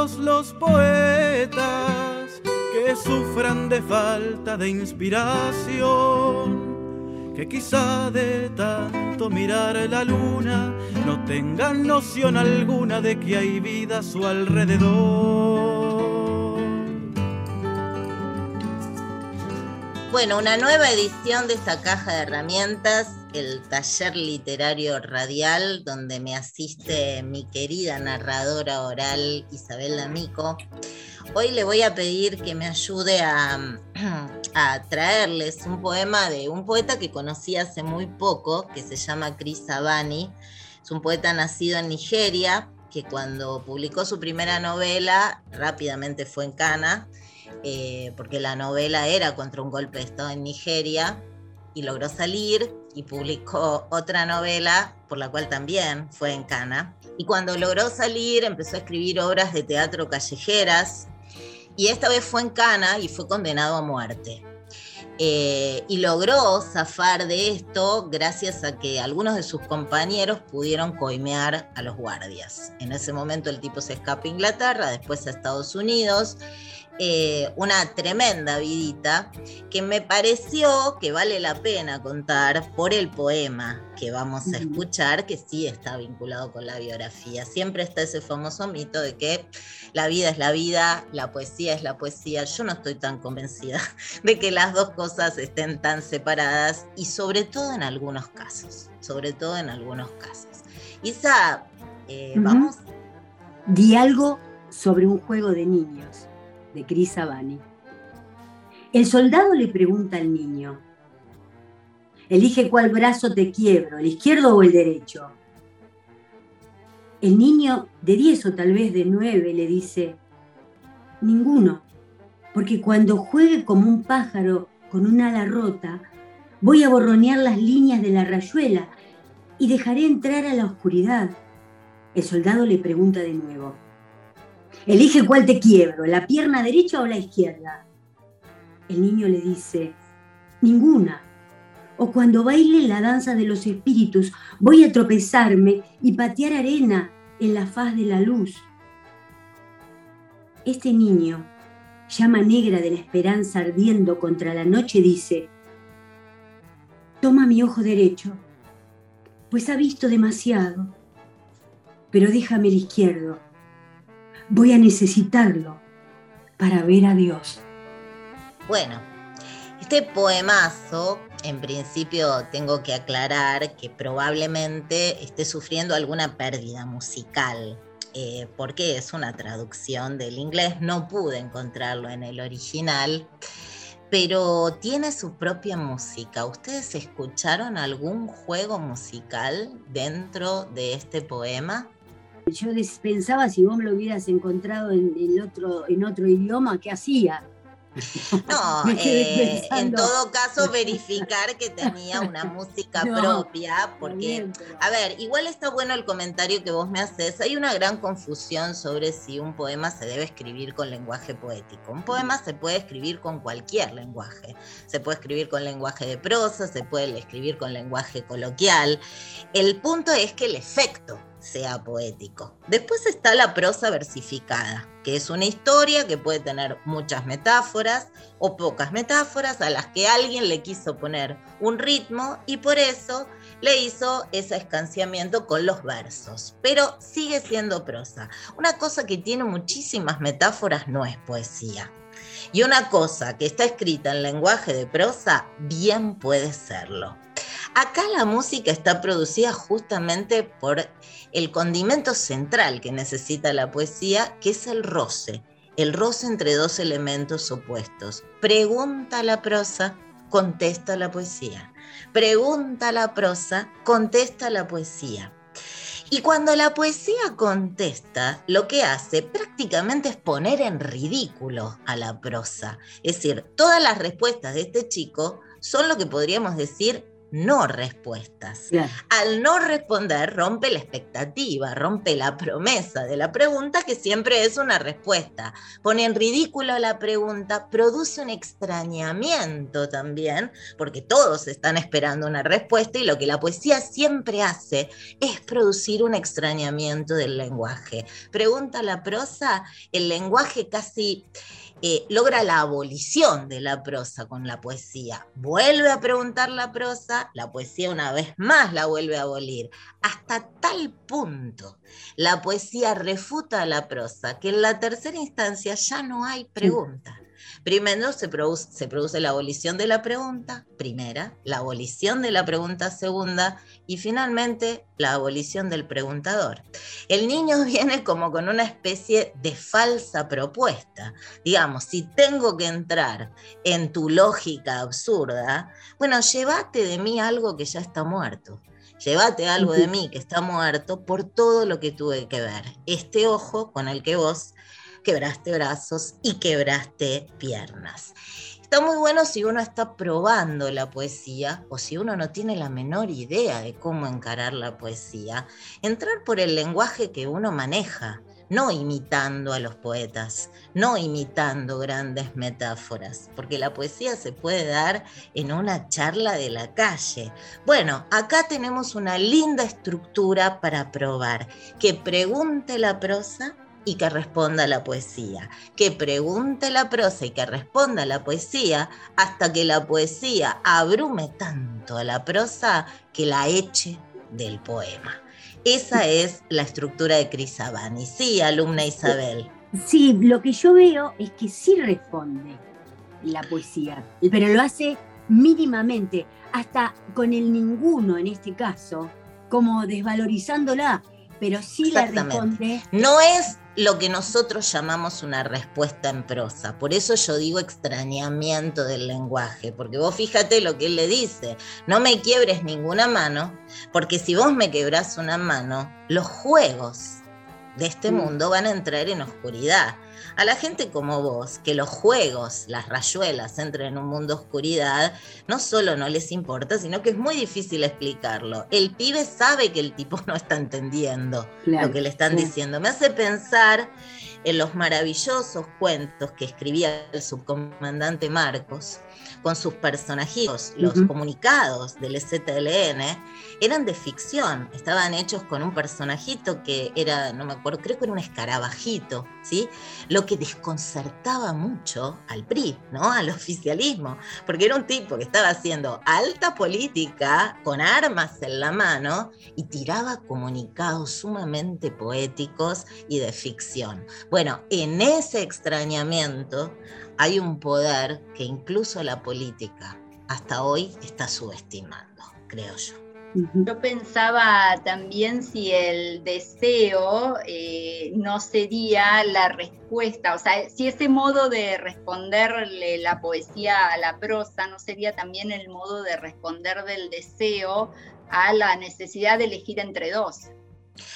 los poetas que sufran de falta de inspiración, que quizá de tanto mirar la luna no tengan noción alguna de que hay vida a su alrededor. Bueno, una nueva edición de esta caja de herramientas, el taller literario radial, donde me asiste mi querida narradora oral Isabel D'Amico. Hoy le voy a pedir que me ayude a, [clears throat] traerles un poema de un poeta que conocí hace muy poco, que se llama Chris Abani. Es un poeta nacido en Nigeria, que cuando publicó su primera novela rápidamente fue en Cana eh, porque la novela era contra un golpe de Estado en Nigeria, y logró salir y publicó otra novela por la cual también fue en Cana. Y cuando logró salir empezó a escribir obras de teatro callejeras, y esta vez fue en Cana y fue condenado a muerte. Eh, y logró zafar de esto gracias a que algunos de sus compañeros pudieron coimear a los guardias. En ese momento el tipo se escapa a Inglaterra, después a Estados Unidos. Eh, una tremenda vidita que me pareció que vale la pena contar por el poema que vamos a escuchar, que sí está vinculado con la biografía. Siempre está ese famoso mito de que la vida es la vida, la poesía es la poesía. Yo no estoy tan convencida [laughs] de que las dos cosas estén tan separadas y sobre todo en algunos casos, sobre todo en algunos casos. Isa, eh, vamos. Di algo sobre un juego de niños, de Chris Abani. El soldado le pregunta al niño, elige cuál brazo te quiebro, el izquierdo o el derecho. El niño de 10 o tal vez de 9 le dice, ninguno, porque cuando juegue como un pájaro con un ala rota, voy a borronear las líneas de la rayuela y dejaré entrar a la oscuridad. El soldado le pregunta de nuevo, elige cuál te quiebro, la pierna derecha o la izquierda. El niño le dice, ninguna. O cuando baile la danza de los espíritus, voy a tropezarme y patear arena en la faz de la luz. Este niño, llama negra de la esperanza ardiendo contra la noche, dice, toma mi ojo derecho, pues ha visto demasiado, pero déjame el izquierdo, voy a necesitarlo para ver a Dios. Bueno, este poemazo en principio tengo que aclarar que probablemente esté sufriendo alguna pérdida musical, eh, porque es una traducción del inglés, no pude encontrarlo en el original, pero tiene su propia música. ¿Ustedes escucharon algún juego musical dentro de este poema? Yo pensaba si vos me lo hubieras encontrado en, otro, en otro idioma, ¿qué hacía? No, [laughs] eh, en todo caso [laughs] verificar que tenía una música propia, porque, a ver, igual está bueno el comentario que vos me haces. Hay una gran confusión sobre si un poema se debe escribir con lenguaje poético. Un poema se puede escribir con cualquier lenguaje. Se puede escribir con lenguaje de prosa, se puede escribir con lenguaje coloquial. El punto es que el efecto sea poético. Después está la prosa versificada, que es una historia que puede tener muchas metáforas o pocas metáforas a las que alguien le quiso poner un ritmo y por eso le hizo ese escanciamiento con los versos, pero sigue siendo prosa. Una cosa que tiene muchísimas metáforas no es poesía. Y una cosa que está escrita en lenguaje de prosa bien puede serlo. Acá la música está producida justamente por el condimento central que necesita la poesía, que es el roce, el roce entre dos elementos opuestos. Pregunta la prosa, contesta la poesía. Pregunta la prosa, contesta la poesía. Y cuando la poesía contesta, lo que hace prácticamente es poner en ridículo a la prosa. Es decir, todas las respuestas de este chico son lo que podríamos decir no respuestas. Al no responder rompe la expectativa, rompe la promesa de la pregunta que siempre es una respuesta. Pone en ridículo la pregunta, produce un extrañamiento también, porque todos están esperando una respuesta y lo que la poesía siempre hace es producir un extrañamiento del lenguaje. Pregunta la prosa, el lenguaje casi eh, logra la abolición de la prosa con la poesía. Vuelve a preguntar la prosa, la poesía una vez más la vuelve a abolir. Hasta tal punto la poesía refuta a la prosa que en la tercera instancia ya no hay pregunta. Primero se produce, la abolición de la pregunta, primera, la abolición de la pregunta segunda y finalmente la abolición del preguntador. El niño [laughs] viene como con una especie de falsa propuesta. Digamos, si tengo que entrar en tu lógica absurda, bueno, llévate de mí algo que ya está muerto. Llévate algo de mí que está muerto por todo lo que tuve que ver. Este ojo con el que vos quebraste brazos y quebraste piernas. Está muy bueno si uno está probando la poesía o si uno no tiene la menor idea de cómo encarar la poesía, entrar por el lenguaje que uno maneja, no imitando a los poetas, no imitando grandes metáforas, porque la poesía se puede dar en una charla de la calle. Bueno, acá tenemos una linda estructura para probar, que pregunte la prosa y que responda la poesía, que pregunte la prosa y que responda la poesía hasta que la poesía abrume tanto a la prosa que la eche del poema. Esa es la estructura de Crisabani. Sí, alumna Isabel. Sí, lo que yo veo es que sí responde la poesía, pero lo hace mínimamente, hasta con el ninguno en este caso, como desvalorizándola, pero sí la responde. No es lo que nosotros llamamos una respuesta en prosa. Por eso yo digo extrañamiento del lenguaje, porque vos fíjate lo que él le dice, no me quiebres ninguna mano, porque si vos me quebrás una mano, los juegos de este mm. mundo van a entrar en oscuridad a la gente como vos, que los juegos, las rayuelas entren en un mundo de oscuridad, no solo no les importa, sino que es muy difícil explicarlo. El pibe sabe que el tipo [laughs] no está entendiendo lo que le están diciendo. Me hace pensar en los maravillosos cuentos que escribía el subcomandante Marcos con sus personajitos, los comunicados del ZLN, eran de ficción, estaban hechos con un personajito que era, no me acuerdo, creo que era un escarabajito, ¿sí? Lo que desconcertaba mucho al PRI, ¿no? Al oficialismo, porque era un tipo que estaba haciendo alta política con armas en la mano y tiraba comunicados sumamente poéticos y de ficción. Bueno, en ese extrañamiento hay un poder que incluso la política hasta hoy está subestimando, creo yo. Yo pensaba también si el deseo eh, no sería la respuesta, o sea, si ese modo de responderle la poesía a la prosa no sería también el modo de responder del deseo a la necesidad de elegir entre dos.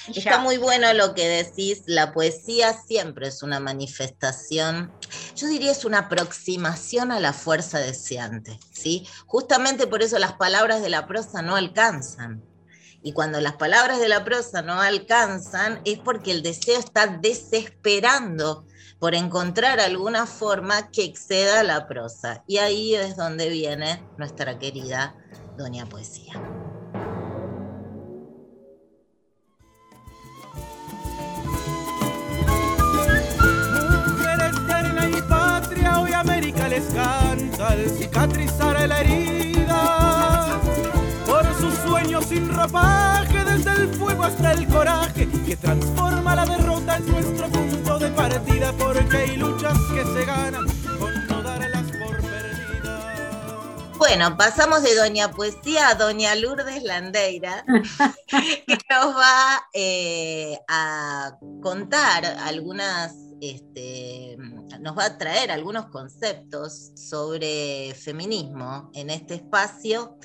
Está muy bueno lo que decís, la poesía siempre es una manifestación, yo diría es una aproximación a la fuerza deseante, ¿sí? Justamente por eso las palabras de la prosa no alcanzan. Y cuando las palabras de la prosa no alcanzan es porque el deseo está desesperando por encontrar alguna forma que exceda la prosa. Y ahí es donde viene nuestra querida Doña Poesía. Les canta al cicatrizar la herida. Por sus sueños sin ropaje, desde el fuego hasta el coraje, que transforma la derrota en nuestro punto de partida, porque hay luchas que se ganan con no darlas por perdidas. Bueno, pasamos de Doña Poesía a Doña Lourdes Landeira, [laughs] que nos va eh, a contar algunas este, nos va a traer algunos conceptos sobre feminismo en este espacio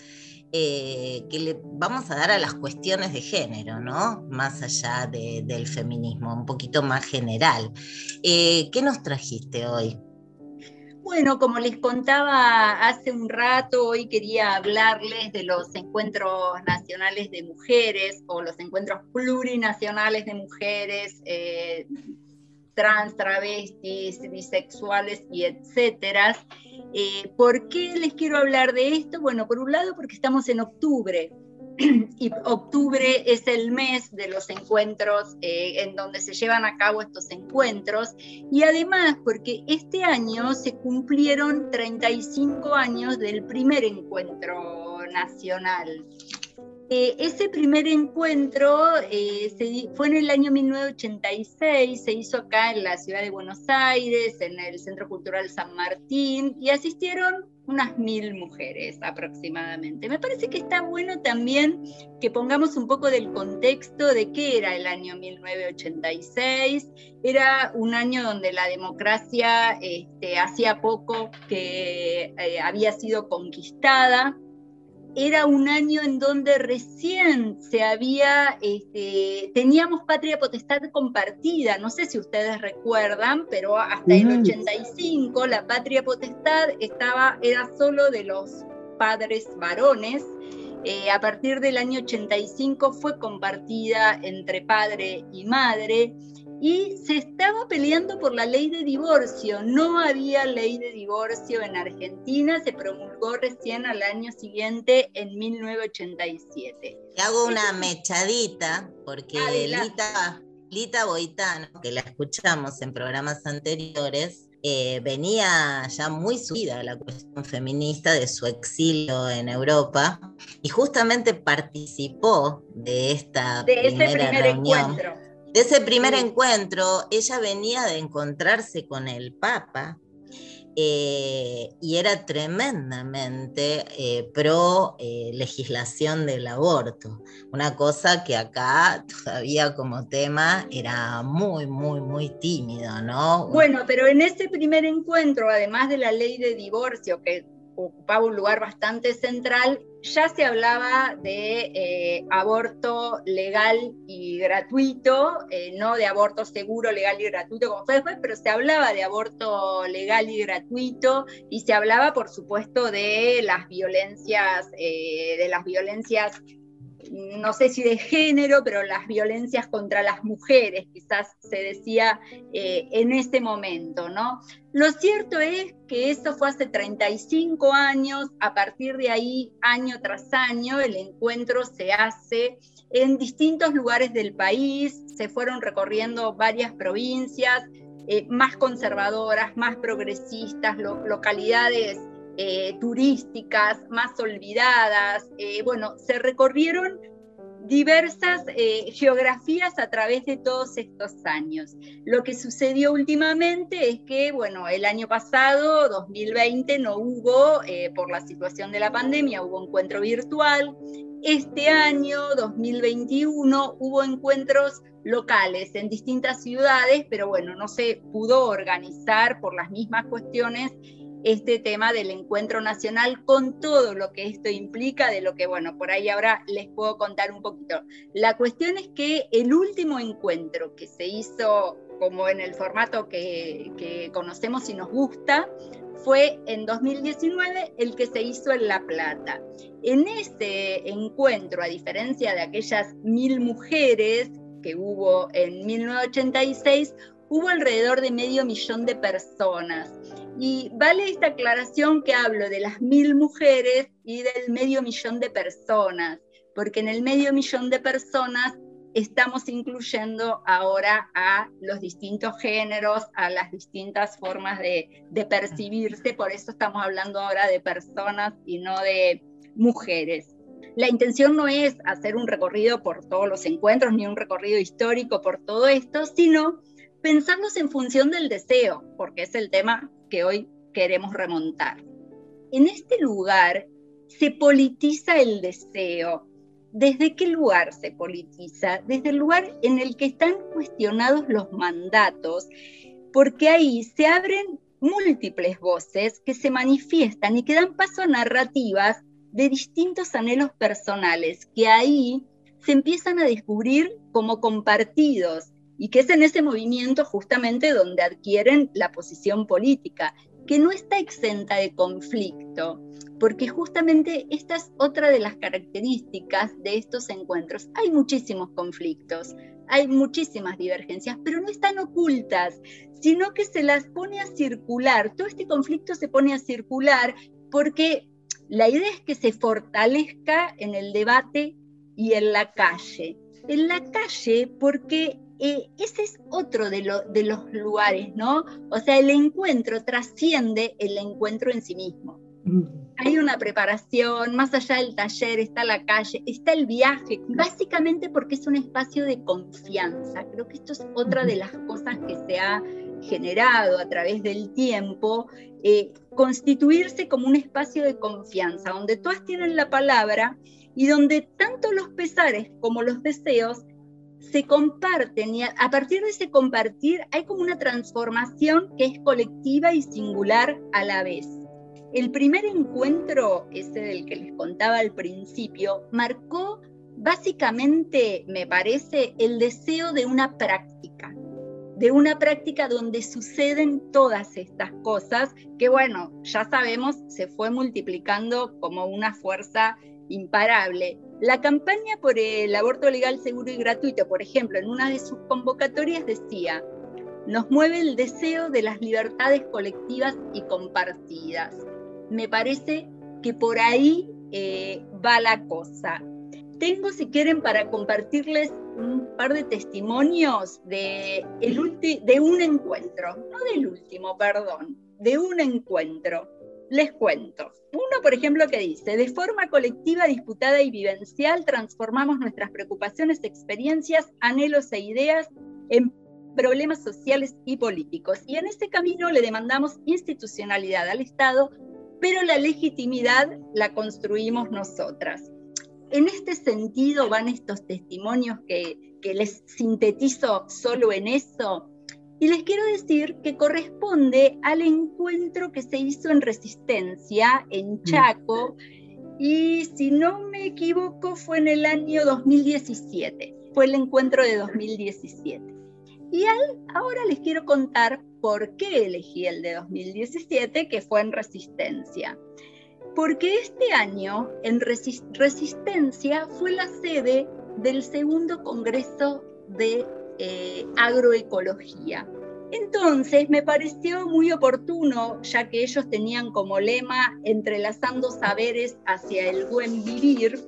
eh, que le vamos a dar a las cuestiones de género, ¿no? Más allá del feminismo, un poquito más general. Eh, ¿Qué nos trajiste hoy? Bueno, como les contaba hace un rato, hoy quería hablarles de los encuentros nacionales de mujeres o los encuentros plurinacionales de mujeres. Eh, trans, travestis, bisexuales y etcétera. Eh, ¿Por qué les quiero hablar de esto? Bueno, por un lado porque estamos en octubre [clears throat] y octubre es el mes de los encuentros eh, en donde se llevan a cabo estos encuentros y además porque este año se cumplieron 35 años del primer encuentro nacional eh, ese primer encuentro eh, fue en el año 1986, se hizo acá en la ciudad de Buenos Aires, en el Centro Cultural San Martín, y asistieron unas mil mujeres aproximadamente. Me parece que está bueno también que pongamos un poco del contexto de qué era el año 1986. Era un año donde la democracia este, hacía poco que eh, había sido conquistada era un año en donde recién se había, este, teníamos patria potestad compartida, no sé si ustedes recuerdan, pero hasta el 85 la patria potestad estaba, era solo de los padres varones, eh, a partir del año 85 fue compartida entre padre y madre y se estaba peleando por la ley de divorcio. No había ley de divorcio en Argentina, se promulgó recién al año siguiente, en 1987. Te hago una mechadita, porque Lita, Lita Boitano, que la escuchamos en programas anteriores, eh, venía ya muy subida a la cuestión feminista de su exilio en Europa y justamente participó de esta de primera primer reunión. Encuentro de ese primer encuentro, ella venía de encontrarse con el Papa eh, y era tremendamente eh, pro eh, legislación del aborto, una cosa que acá [laughs] todavía como tema era muy, muy, muy tímido, ¿no? Bueno, pero en ese primer encuentro, además de la ley de divorcio, que ocupaba un lugar bastante central, ya se hablaba de eh, aborto legal y gratuito, eh, no de aborto seguro, legal y gratuito como fue después, pero se hablaba de aborto legal y gratuito y se hablaba, por supuesto, de las violencias, eh, de las violencias no sé si de género, pero las violencias contra las mujeres, quizás se decía eh, en ese momento, ¿no? Lo cierto es que eso fue hace 35 años, a partir de ahí, año tras año, el encuentro se hace en distintos lugares del país, se fueron recorriendo varias provincias, eh, más conservadoras, más progresistas, localidades eh, turísticas más olvidadas. Eh, bueno, se recorrieron diversas eh, geografías a través de todos estos años. Lo que sucedió últimamente es que, bueno, el año pasado, 2020, no hubo, por la situación de la pandemia, hubo encuentro virtual. Este año, 2021, hubo encuentros locales en distintas ciudades, pero bueno, no se pudo organizar por las mismas cuestiones este tema del encuentro nacional con todo lo que esto implica, de lo que, bueno, por ahí ahora les puedo contar un poquito. La cuestión es que el último encuentro que se hizo como en el formato que, que conocemos y nos gusta, fue en 2019 el que se hizo en La Plata. En ese encuentro, a diferencia de aquellas mil mujeres que hubo en 1986, hubo alrededor de medio millón de personas. Y vale esta aclaración que hablo de las mil mujeres y del medio millón de personas, porque en el medio millón de personas estamos incluyendo ahora a los distintos géneros, a las distintas formas de, percibirse, por eso estamos hablando ahora de personas y no de mujeres. La intención no es hacer un recorrido por todos los encuentros, ni un recorrido histórico por todo esto, sino pensarnos en función del deseo, porque es el tema que hoy queremos remontar. En este lugar se politiza el deseo. ¿Desde qué lugar se politiza? Desde el lugar en el que están cuestionados los mandatos, porque ahí se abren múltiples voces que se manifiestan y que dan paso a narrativas de distintos anhelos personales, que ahí se empiezan a descubrir como compartidos y que es en ese movimiento justamente donde adquieren la posición política, que no está exenta de conflicto, porque justamente esta es otra de las características de estos encuentros. Hay muchísimos conflictos, hay muchísimas divergencias, pero no están ocultas, sino que se las pone a circular. Todo este conflicto se pone a circular porque la idea es que se fortalezca en el debate y en la calle. En la calle porque eh, ese es otro de, de los lugares, ¿no? O sea, el encuentro trasciende el encuentro en sí mismo. Mm. Hay una preparación, más allá del taller, está la calle, está el viaje, básicamente porque es un espacio de confianza. Creo que esto es otra de las cosas que se ha generado a través del tiempo, eh, constituirse como un espacio de confianza, donde todas tienen la palabra y donde tanto los pesares como los deseos se comparten y a, partir de ese compartir hay como una transformación que es colectiva y singular a la vez. El primer encuentro, ese del que les contaba al principio, marcó básicamente, me parece, el deseo de una práctica, de una práctica donde suceden todas estas cosas que, bueno, ya sabemos, se fue multiplicando como una fuerza imparable. La campaña por el aborto legal, seguro y gratuito, por ejemplo, en una de sus convocatorias decía, nos mueve el deseo de las libertades colectivas y compartidas. Me parece que por ahí eh, va la cosa. Tengo, si quieren, para compartirles un par de testimonios de, de un encuentro, no del último, perdón, de un encuentro les cuento. Uno, por ejemplo, que dice, de forma colectiva, disputada y vivencial, transformamos nuestras preocupaciones, experiencias, anhelos e ideas en problemas sociales y políticos. Y en ese camino le demandamos institucionalidad al Estado, pero la legitimidad la construimos nosotras. En este sentido van estos testimonios que, que les sintetizo solo en eso, y les quiero decir que corresponde al encuentro que se hizo en Resistencia, en mm. Chaco, y si no me equivoco fue en el año 2017, fue el encuentro de 2017. Y ahora les quiero contar por qué elegí el de 2017, que fue en Resistencia. Porque este año en Resistencia fue la sede del segundo Congreso de eh, agroecología. Entonces me pareció muy oportuno, ya que ellos tenían como lema entrelazando saberes hacia el buen vivir,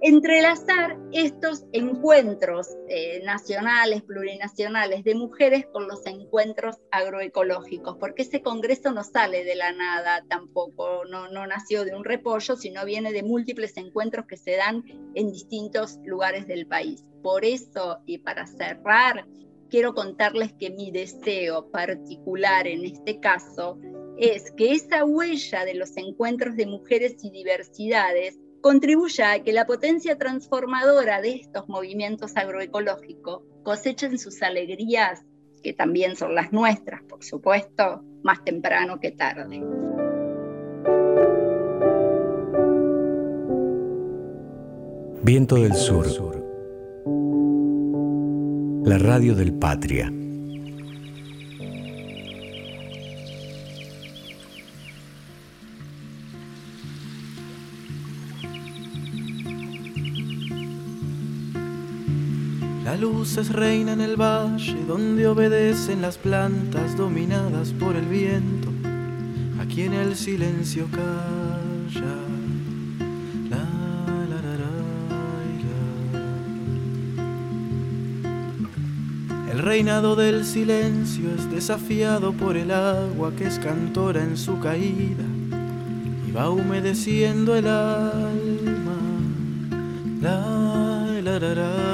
entrelazar estos encuentros eh, nacionales, plurinacionales de mujeres con los encuentros agroecológicos, porque ese congreso no sale de la nada tampoco, no, no nació de un repollo, sino viene de múltiples encuentros que se dan en distintos lugares del país. Por eso, y para cerrar, quiero contarles que mi deseo particular en este caso es que esa huella de los encuentros de mujeres y diversidades contribuya a que la potencia transformadora de estos movimientos agroecológicos cosechen sus alegrías, que también son las nuestras, por supuesto, más temprano que tarde. Viento del Sur. La radio del Patria. Luces reina en el valle donde obedecen las plantas dominadas por el viento. Aquí en el silencio calla. El reinado del silencio es desafiado por el agua que es cantora en su caída y va humedeciendo el alma. La, la, la,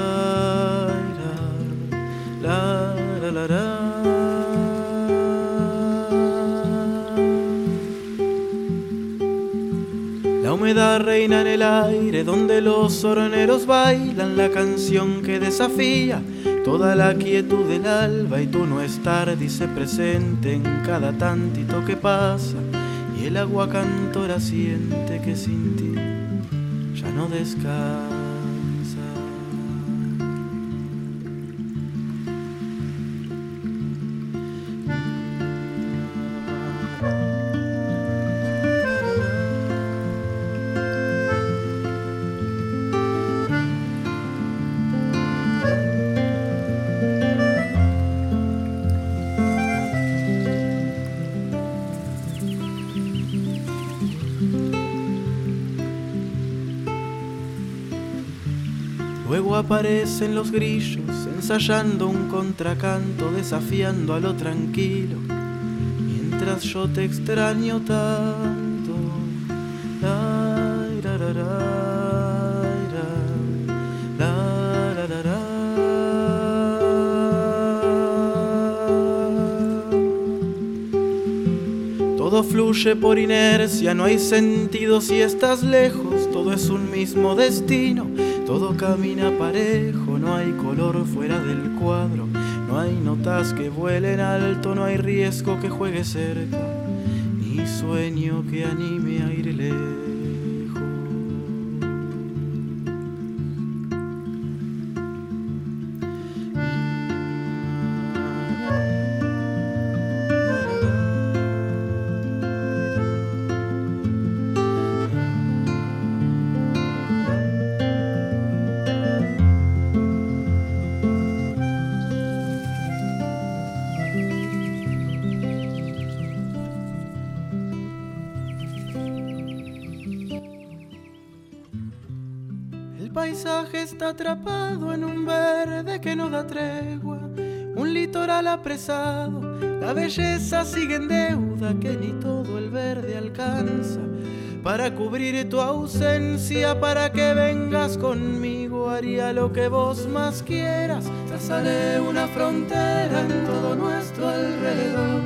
humedad reina en el aire donde los horneros bailan la canción que desafía toda la quietud del alba y tú no estar dice presente en cada tantito que pasa y el agua cantora siente que sin ti ya no descansa. Aparecen los grillos, ensayando un contracanto, desafiando a lo tranquilo, mientras yo te extraño tanto. Todo fluye por inercia, no hay sentido si estás lejos, todo es un mismo destino todo camina parejo, no hay color fuera del cuadro, no hay notas que vuelen alto, no hay riesgo que juegue cerca, ni sueño que anime está atrapado en un verde que no da tregua, un litoral apresado, la belleza sigue en deuda que ni todo el verde alcanza. Para cubrir tu ausencia, para que vengas conmigo, haría lo que vos más quieras. Trazaré una frontera en todo nuestro alrededor.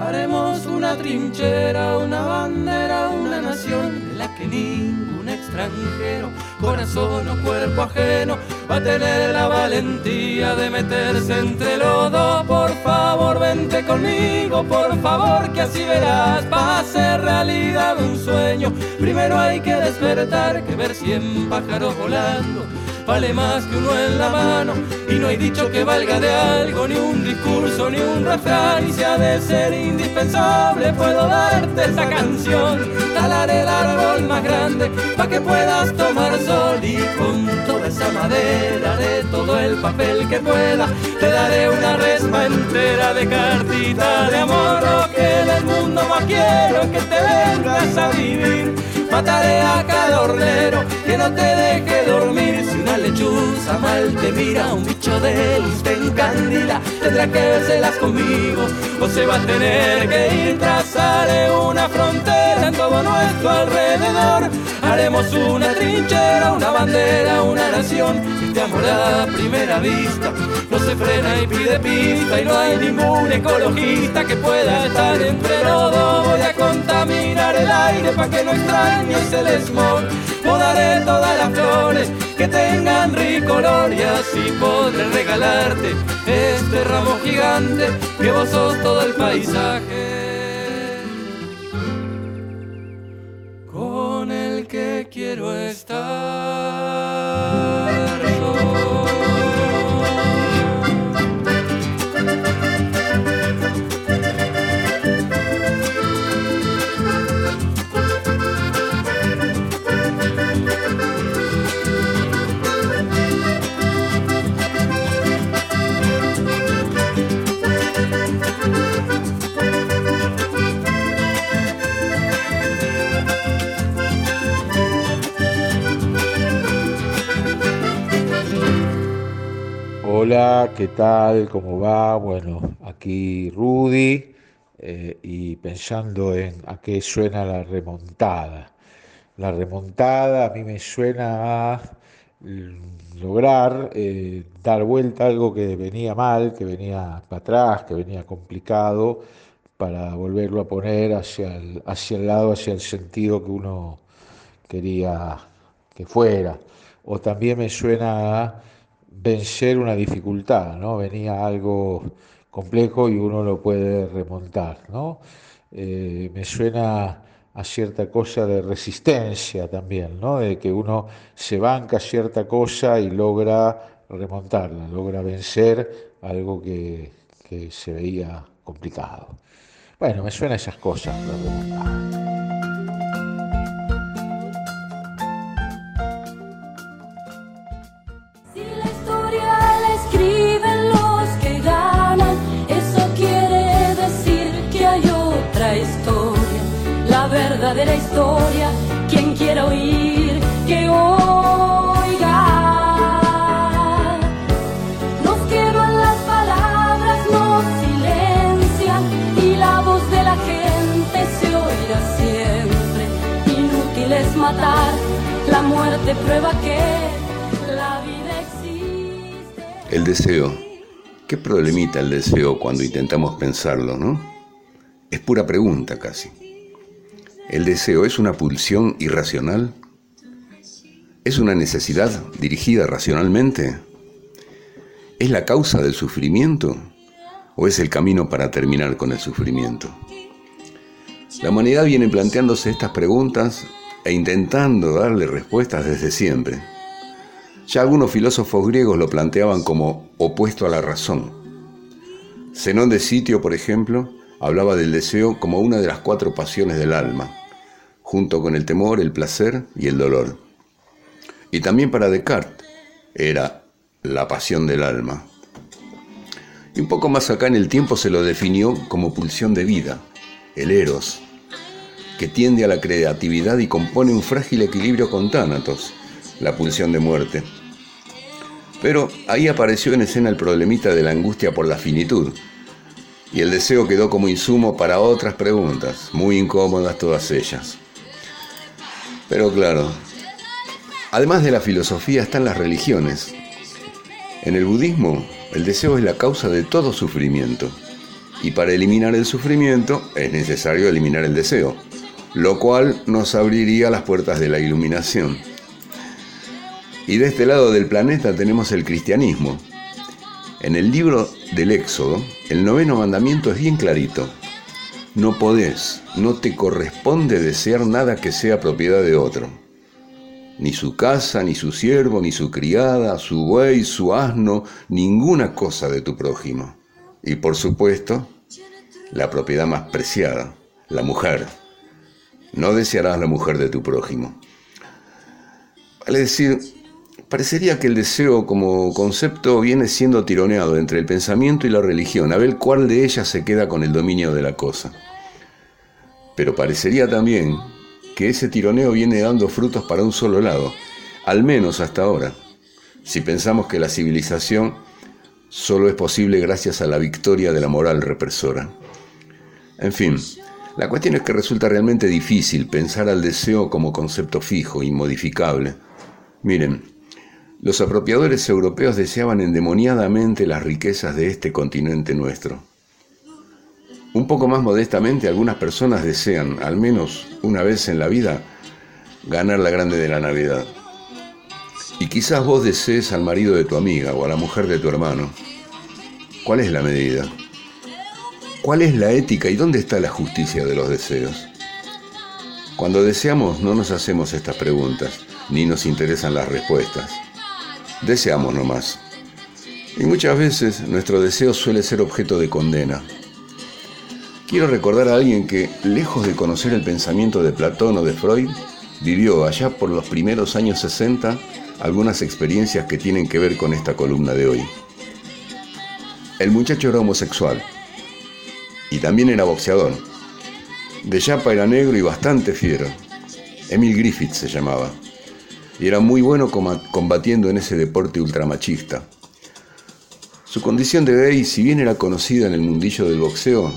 Haremos una trinchera, una bandera, una nación que ningún extranjero corazón o cuerpo ajeno, va a tener la valentía de meterse entre los dos. Por favor, vente conmigo, por favor, que así verás, va a ser realidad un sueño. Primero hay que despertar, que ver cien pájaros volando vale más que uno en la mano y no hay dicho que valga de algo, ni un discurso, ni un refrán. Y si ha de ser indispensable puedo darte esta canción, talaré el árbol más grande para que puedas tomar sol. Y con toda esa madera de todo el papel que pueda te daré una resma entera de cartita de amor, lo que del mundo más quiero que te vengas a vivir, mataré a que no te deje dormir. Si una lechuza mal te mira, un bicho de luz te encandila, tendrá que vérselas conmigo o se va a tener que ir. Trazaré una frontera en todo nuestro alrededor. Haremos una trinchera, una bandera, una nación. Este amor a primera vista no se frena y pide pista y no hay ningún ecologista que pueda estar entre los. Voy a contaminar el aire para que no extrañes el smog. Podaré todas las flores que tengan rico olor y así podré regalarte este ramo gigante que vos sos todo el paisaje. Con el que quiero estar. ¿Qué tal? ¿Cómo va? Bueno, aquí Rudy eh, y pensando en a qué suena la remontada. La remontada a mí me suena a lograr eh, dar vuelta algo que venía mal, que venía para atrás, que venía complicado, para volverlo a poner hacia el, hacia el lado, hacia el sentido que uno quería que fuera. O también me suena a vencer una dificultad, ¿no? Venía algo complejo y uno lo puede remontar, ¿no? Eh, me suena a cierta cosa de resistencia también, ¿no? De que uno se banca cierta cosa y logra remontarla, logra vencer algo que, que se veía complicado. Bueno, me suena a esas cosas, la. Historia, quien quiera oír, que oiga. Nos queman las palabras, nos silencia y la voz de la gente se oirá siempre. Inútil es matar, la muerte prueba que la vida existe. El deseo. ¿Qué problemita el deseo cuando intentamos pensarlo, no? Es pura pregunta casi. ¿El deseo es una pulsión irracional? ¿Es una necesidad dirigida racionalmente? ¿Es la causa del sufrimiento o es el camino para terminar con el sufrimiento? La humanidad viene planteándose estas preguntas e intentando darle respuestas desde siempre. Ya algunos filósofos griegos lo planteaban como opuesto a la razón. Zenón de Sitio, por ejemplo, hablaba del deseo como una de las cuatro pasiones del alma junto con el temor, el placer y el dolor. Y también para Descartes era la pasión del alma. Y un poco más acá en el tiempo se lo definió como pulsión de vida, el eros, que tiende a la creatividad y compone un frágil equilibrio con Tánatos, la pulsión de muerte. Pero ahí apareció en escena el problemita de la angustia por la finitud, y el deseo quedó como insumo para otras preguntas, muy incómodas todas ellas. Pero claro, además de la filosofía están las religiones. En el budismo, el deseo es la causa de todo sufrimiento. Y para eliminar el sufrimiento es necesario eliminar el deseo, lo cual nos abriría las puertas de la iluminación. Y de este lado del planeta tenemos el cristianismo. En el libro del Éxodo, el noveno mandamiento es bien clarito. No podés, no te corresponde desear nada que sea propiedad de otro. Ni su casa, ni su siervo, ni su criada, su buey, su asno, ninguna cosa de tu prójimo. Y por supuesto, la propiedad más preciada, la mujer. No desearás la mujer de tu prójimo. Vale decir, parecería que el deseo como concepto viene siendo tironeado entre el pensamiento y la religión, a ver cuál de ellas se queda con el dominio de la cosa. Pero parecería también que ese tironeo viene dando frutos para un solo lado, al menos hasta ahora, si pensamos que la civilización solo es posible gracias a la victoria de la moral represora. En fin, la cuestión es que resulta realmente difícil pensar al deseo como concepto fijo, inmodificable. Miren, los apropiadores europeos deseaban endemoniadamente las riquezas de este continente nuestro. Un poco más modestamente, algunas personas desean, al menos una vez en la vida, ganar la grande de la Navidad. Y quizás vos desees al marido de tu amiga o a la mujer de tu hermano. ¿Cuál es la medida? ¿Cuál es la ética y dónde está la justicia de los deseos? Cuando deseamos no nos hacemos estas preguntas, ni nos interesan las respuestas. Deseamos nomás. Y muchas veces nuestro deseo suele ser objeto de condena. Quiero recordar a alguien que, lejos de conocer el pensamiento de Platón o de Freud, vivió allá por los primeros años 60 algunas experiencias que tienen que ver con esta columna de hoy. El muchacho era homosexual y también era boxeador. De chapa era negro y bastante fiero. Emil Griffith se llamaba y era muy bueno combatiendo en ese deporte ultramachista. Su condición de gay, si bien era conocida en el mundillo del boxeo,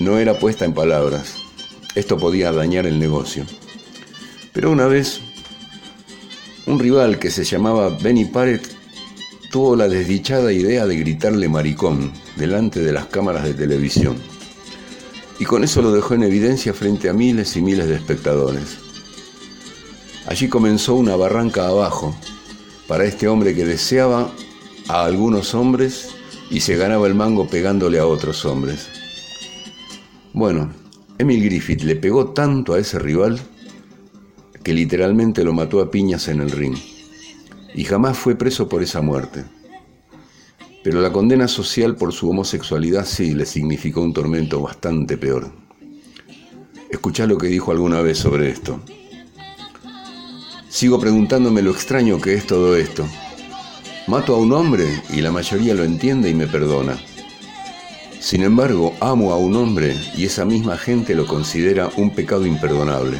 no era puesta en palabras. Esto podía dañar el negocio. Pero una vez, un rival que se llamaba Benny Parrett tuvo la desdichada idea de gritarle maricón delante de las cámaras de televisión. Y con eso lo dejó en evidencia frente a miles y miles de espectadores. Allí comenzó una barranca abajo para este hombre que deseaba a algunos hombres y se ganaba el mango pegándole a otros hombres. Bueno, Emil Griffith le pegó tanto a ese rival que literalmente lo mató a piñas en el ring y jamás fue preso por esa muerte. Pero la condena social por su homosexualidad sí le significó un tormento bastante peor. Escuchá lo que dijo alguna vez sobre esto. Sigo preguntándome lo extraño que es todo esto. Mato a un hombre y la mayoría lo entiende y me perdona. Sin embargo, amo a un hombre y esa misma gente lo considera un pecado imperdonable.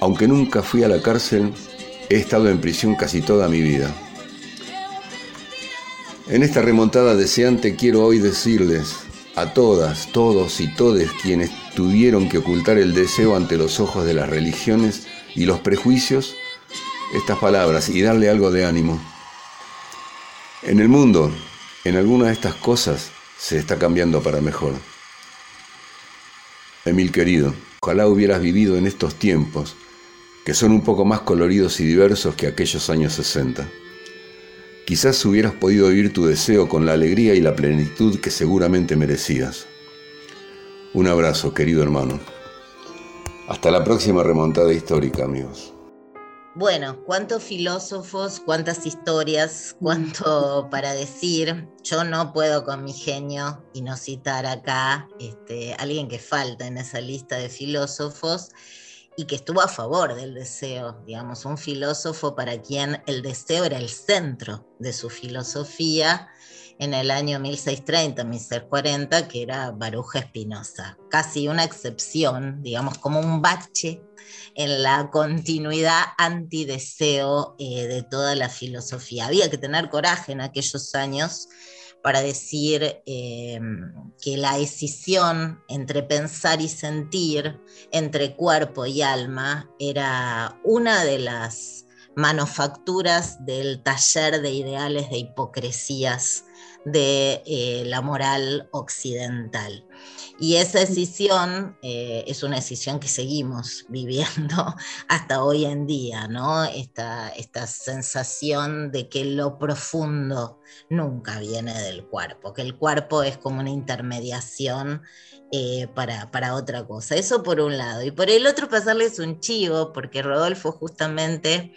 Aunque nunca fui a la cárcel, he estado en prisión casi toda mi vida. En esta remontada deseante quiero hoy decirles a todas, todos y todes quienes tuvieron que ocultar el deseo ante los ojos de las religiones y los prejuicios estas palabras y darle algo de ánimo. En el mundo, en alguna de estas cosas, se está cambiando para mejor. Emil querido, ojalá hubieras vivido en estos tiempos, que son un poco más coloridos y diversos que aquellos años 60. Quizás hubieras podido vivir tu deseo con la alegría y la plenitud que seguramente merecías. Un abrazo, querido hermano. Hasta la próxima remontada histórica, amigos. Bueno, cuántos filósofos, cuántas historias, cuánto [laughs] para decir. Yo no puedo con mi genio y no citar acá este, alguien que falta en esa lista de filósofos y que estuvo a favor del deseo, digamos, un filósofo para quien el deseo era el centro de su filosofía en el año 1630, 1640, que era Baruja Espinosa. Casi una excepción, digamos, como un bache en la continuidad antideseo eh, de toda la filosofía. Había que tener coraje en aquellos años para decir eh, que la decisión entre pensar y sentir, entre cuerpo y alma, era una de las manufacturas del taller de ideales de hipocresías de eh, la moral occidental. Y esa decisión eh, es una decisión que seguimos [laughs] viviendo hasta hoy en día, ¿no? Esta, esta sensación de que lo profundo nunca viene del cuerpo, que el cuerpo es como una intermediación eh, para, para, otra cosa. Eso por un lado. Y por el otro pasarles un chivo, porque Rodolfo justamente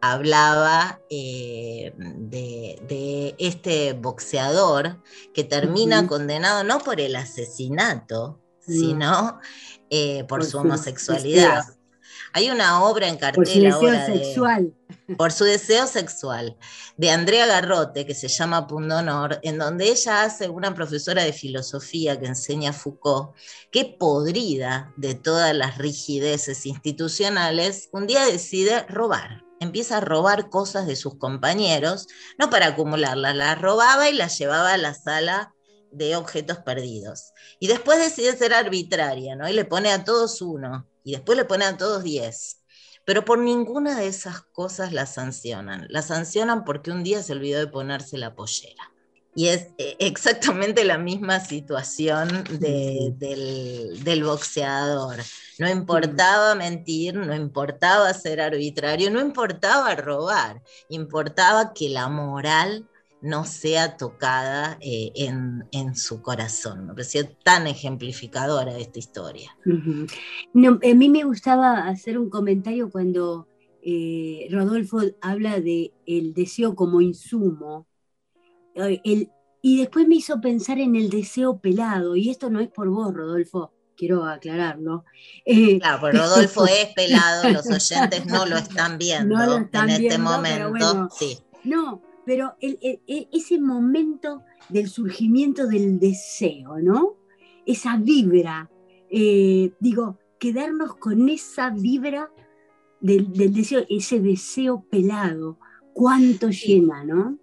hablaba eh, de, este boxeador que termina condenado no por el asesinato, sino eh, por, su homosexualidad. Hay una obra en cartel Por su deseo ahora de- sexual. por su deseo sexual, de Andrea Garrote, que se llama Pundonor, en donde ella hace una profesora de filosofía que enseña a Foucault, que podrida de todas las rigideces institucionales, un día decide robar. Empieza a robar cosas de sus compañeros, no para acumularlas, las robaba y las llevaba a la sala de objetos perdidos. Y después decide ser arbitraria, ¿no? Y le pone a todos uno, y después le pone a todos diez. Pero por ninguna de esas cosas la sancionan. La sancionan porque un día se olvidó de ponerse la pollera. Y es eh, exactamente la misma situación de- del, del boxeador. No importaba mentir, no importaba ser arbitrario, no importaba robar, importaba que la moral no sea tocada eh, en, en su corazón. Me pareció tan ejemplificadora esta historia. No, a mí me gustaba hacer un comentario cuando eh, Rodolfo habla de el deseo como insumo. Eh, el- y después me hizo pensar en el deseo pelado, y esto no es por vos, Rodolfo, quiero aclararlo. Eh, Claro, pues Rodolfo [laughs] es pelado, los oyentes no lo están viendo No lo están en este viendo, momento. bueno. Sí. No, pero el- el- el- ese momento del surgimiento del deseo, ¿no? Esa vibra, eh, digo, quedarnos con esa vibra del, del deseo, ese deseo pelado, cuánto llena, ¿no?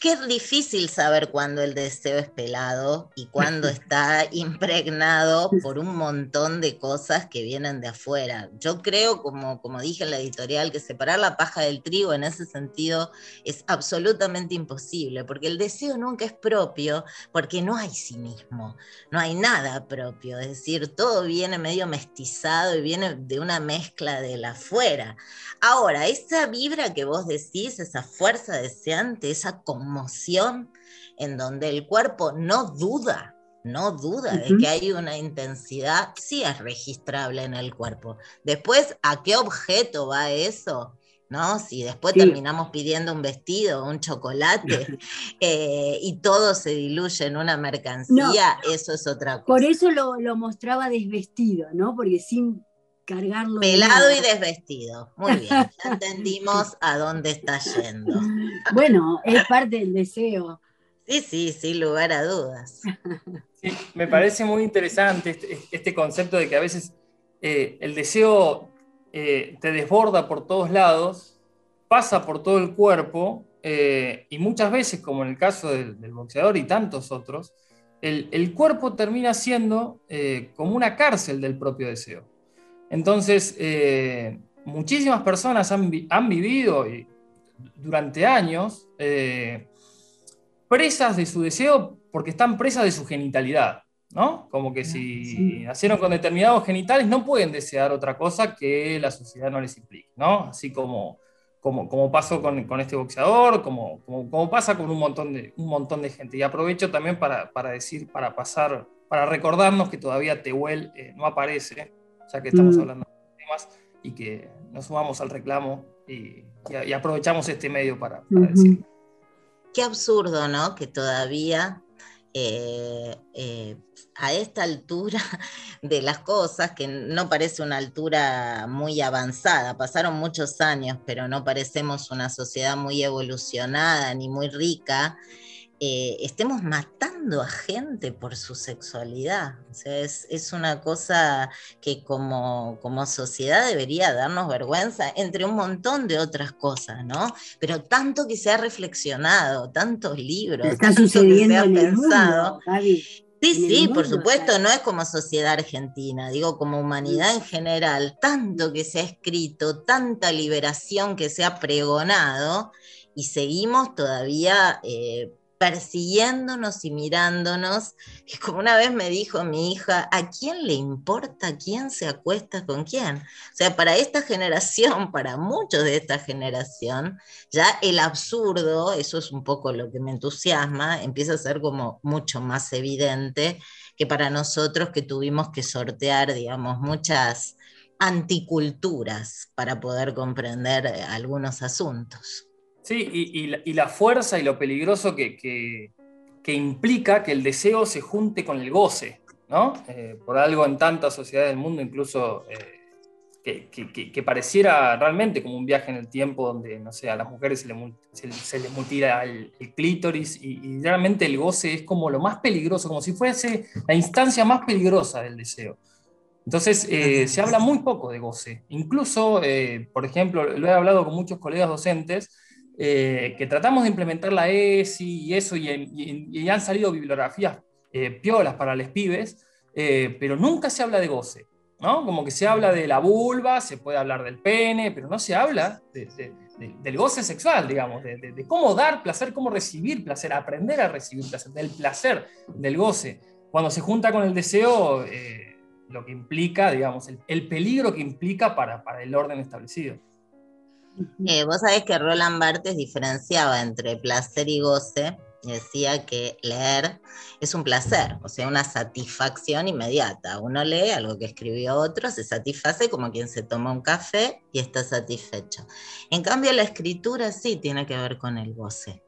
Qué difícil saber cuándo el deseo es pelado y cuándo [laughs] está impregnado por un montón de cosas que vienen de afuera. Yo creo, como, como dije en la editorial, que separar la paja del trigo en ese sentido es absolutamente imposible, porque el deseo nunca es propio, porque no hay sí mismo, no hay nada propio, es decir, todo viene medio mestizado y viene de una mezcla del afuera. Ahora, esa vibra que vos decís, esa fuerza deseante, esa conmoción en donde el cuerpo no duda, no duda de que hay una intensidad, sí es registrable en el cuerpo. Después, ¿a qué objeto va eso? ¿No? Si después Sí. terminamos pidiendo un vestido, un chocolate, [laughs] [laughs] eh, y todo se diluye en una mercancía, eso es otra cosa. Por eso lo, lo mostraba desvestido, ¿no? Porque sin cargarlo. Pelado y desvestido. Muy bien, ya entendimos [laughs] a dónde está yendo. Bueno, es parte del deseo. Sí, sí, sin lugar a dudas. Sí, me parece muy interesante este, este concepto de que a veces eh, el deseo eh, te desborda por todos lados, pasa por todo el cuerpo eh, y muchas veces, como en el caso del, del boxeador y tantos otros, el, el cuerpo termina siendo eh, como una cárcel del propio deseo. Entonces, eh, muchísimas personas han, vi- han vivido durante años eh, presas de su deseo porque están presas de su genitalidad, ¿no? Como que si nacieron con determinados genitales no pueden desear otra cosa que la sociedad no les implique, ¿no? Así como, como, como pasó con, con este boxeador, como, como, como pasa con un montón, de, un montón de gente. Y aprovecho también para, para decir, para pasar, para recordarnos que todavía Tehuel eh, no aparece, ya que estamos Mm. hablando de temas, y que nos sumamos al reclamo y, y- y aprovechamos este medio para, para Ujú. decir. Qué absurdo, ¿no? Que todavía eh, eh, a esta altura [laughs] de las cosas, que no parece una altura muy avanzada, pasaron muchos años, pero no parecemos una sociedad muy evolucionada ni muy rica, eh, estemos matando a gente por su sexualidad. O sea, es, es una cosa que como, como sociedad debería darnos vergüenza, entre un montón de otras cosas, ¿no? Pero tanto que se ha reflexionado, tantos libros, Está tanto que se sucediendo ha en el pensado. mundo. Sí, sí, por supuesto, no es como sociedad argentina, digo como humanidad en general, tanto que se ha escrito, tanta liberación que se ha pregonado y seguimos todavía eh, persiguiéndonos y mirándonos, que como una vez me dijo mi hija, ¿a quién le importa quién se acuesta con quién? O sea, para esta [laughs] generación, para muchos de esta generación, ya el absurdo, eso es un poco lo que me entusiasma, empieza a ser como mucho más evidente que para nosotros que tuvimos que sortear, digamos, muchas anticulturas para poder comprender eh, algunos asuntos. Sí, y, y la, y la fuerza y lo peligroso que, que- que implica que el deseo se junte con el goce, ¿no? Eh, por algo en tantas sociedades del mundo, incluso eh, que, pareciera realmente como un viaje en el tiempo donde, no sé, a las mujeres se, les mutila el, clítoris y, realmente el goce es como lo más peligroso, como si fuese la instancia más peligrosa del deseo. Entonces, eh, se habla muy poco de goce. Incluso, eh, por ejemplo, lo he hablado con muchos colegas docentes, eh, que tratamos de implementar la ESI y eso, y, han salido bibliografías piolas para los pibes, pero nunca se habla de goce. ¿no? Como que se habla de la vulva, se puede hablar del pene, pero no se habla del goce sexual, digamos, de, cómo dar placer, cómo recibir placer, aprender a recibir placer, del placer, del goce. Cuando se junta con el deseo, eh, lo que implica, digamos, el, peligro que implica para, para el orden establecido. Eh, vos sabés que Roland Barthes diferenciaba entre placer y goce decía que leer es un placer, o sea, una satisfacción inmediata. Uno lee algo que escribió otro, se satisface como quien se toma un café y está satisfecho. En cambio, la escritura sí tiene que ver con el goce.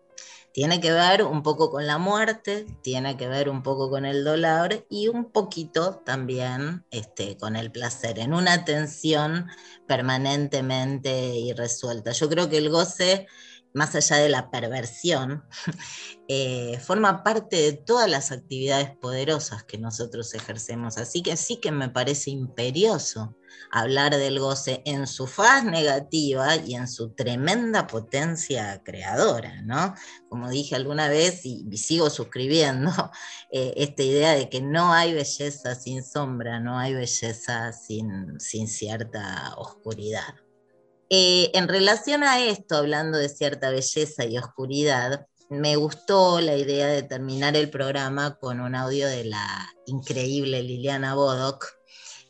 Tiene que ver un poco con la muerte, tiene que ver un poco con el dolor y un poquito también este, con el placer, en una tensión permanentemente irresuelta. Yo creo que el goce más allá de la perversión, [laughs] eh, forma parte de todas las actividades poderosas que nosotros ejercemos. Así que sí que me parece imperioso hablar del goce en su faz negativa y en su tremenda potencia creadora, ¿no? Como dije alguna vez y, sigo suscribiendo [laughs] eh, esta idea de que no hay belleza sin sombra, no hay belleza sin, sin cierta oscuridad. Eh, en relación a esto, hablando de cierta belleza y oscuridad, me gustó la idea de terminar el programa con un audio de la increíble Liliana Bodoc.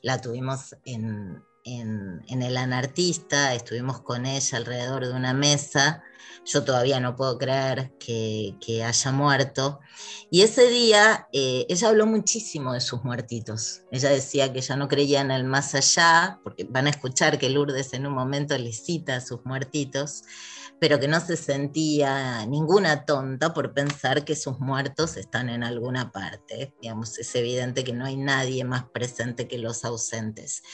La tuvimos en, en, El Anartista, estuvimos con ella alrededor de una mesa. Yo todavía no puedo creer que, haya muerto. Y ese día eh, ella habló muchísimo de sus muertitos. Ella decía que ya no creía en el más allá, porque van a escuchar que Lourdes en un momento le cita a sus muertitos pero que no se sentía ninguna tonta por pensar que sus muertos están en alguna parte. Digamos, es evidente que no hay nadie más presente que los ausentes.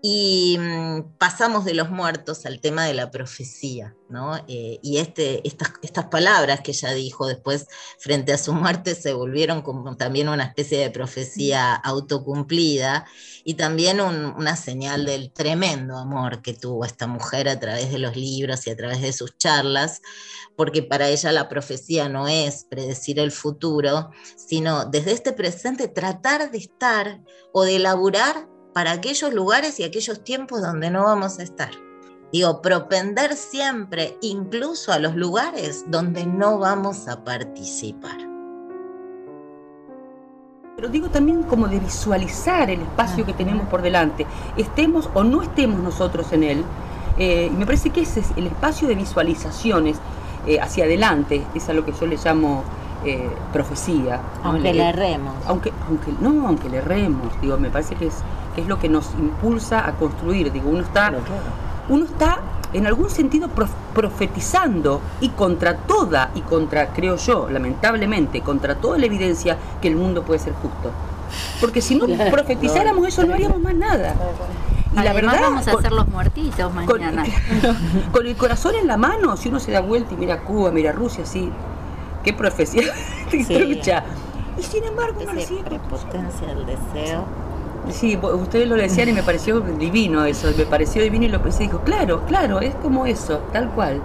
Y mm, pasamos de los muertos al tema de la profecía, ¿no? Eh, y este, estas, palabras que ella dijo después frente a su muerte se volvieron como también una especie de profecía autocumplida y también una señal del tremendo amor que tuvo esta mujer a través de los libros y a través de sus charlas, porque para ella la profecía no es predecir el futuro, sino desde este presente tratar de estar o de elaborar para aquellos lugares y aquellos tiempos donde no vamos a estar. Digo, propender siempre, incluso a los lugares donde no vamos a participar. Pero digo también como de visualizar el espacio que tenemos por delante, estemos o no estemos nosotros en él. Eh, me parece que ese es el espacio de visualizaciones eh, hacia adelante, es a lo que yo le llamo eh, profecía. Aunque le erremos. Aunque, aunque, no, aunque le erremos, digo, me parece que es es lo que nos impulsa a construir. Digo, uno está, uno está en algún sentido profetizando y contra toda, y contra, creo yo, lamentablemente, contra toda la evidencia que el mundo puede ser justo. Porque si no [laughs] profetizáramos eso, no haríamos más nada. Y la verdad, vamos a hacer los muertitos mañana. [laughs] Con, el corazón en la mano, si uno se da vuelta y mira Cuba, mira Rusia, así, qué profecía. [laughs] Y sin embargo, no prepotencia del deseo Sí, ustedes lo decían y me pareció divino eso, me pareció divino y lo pensé, dijo, claro, claro, es como eso, tal cual.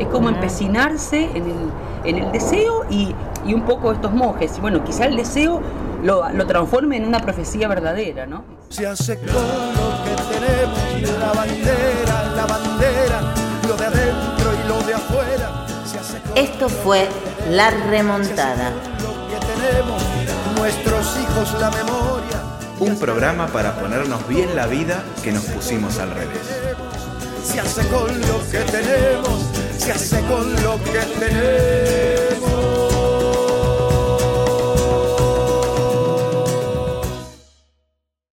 Es como empecinarse en el, en el deseo y, y, un poco estos monjes. Y bueno, quizá el deseo lo, lo, transforme en una profecía verdadera, ¿no? Se hace con lo que tenemos, la bandera, la bandera, lo de adentro y lo de afuera. Esto fue La Remontada. Lo que tenemos, nuestros hijos, la memoria un programa para ponernos bien la vida que nos pusimos al revés.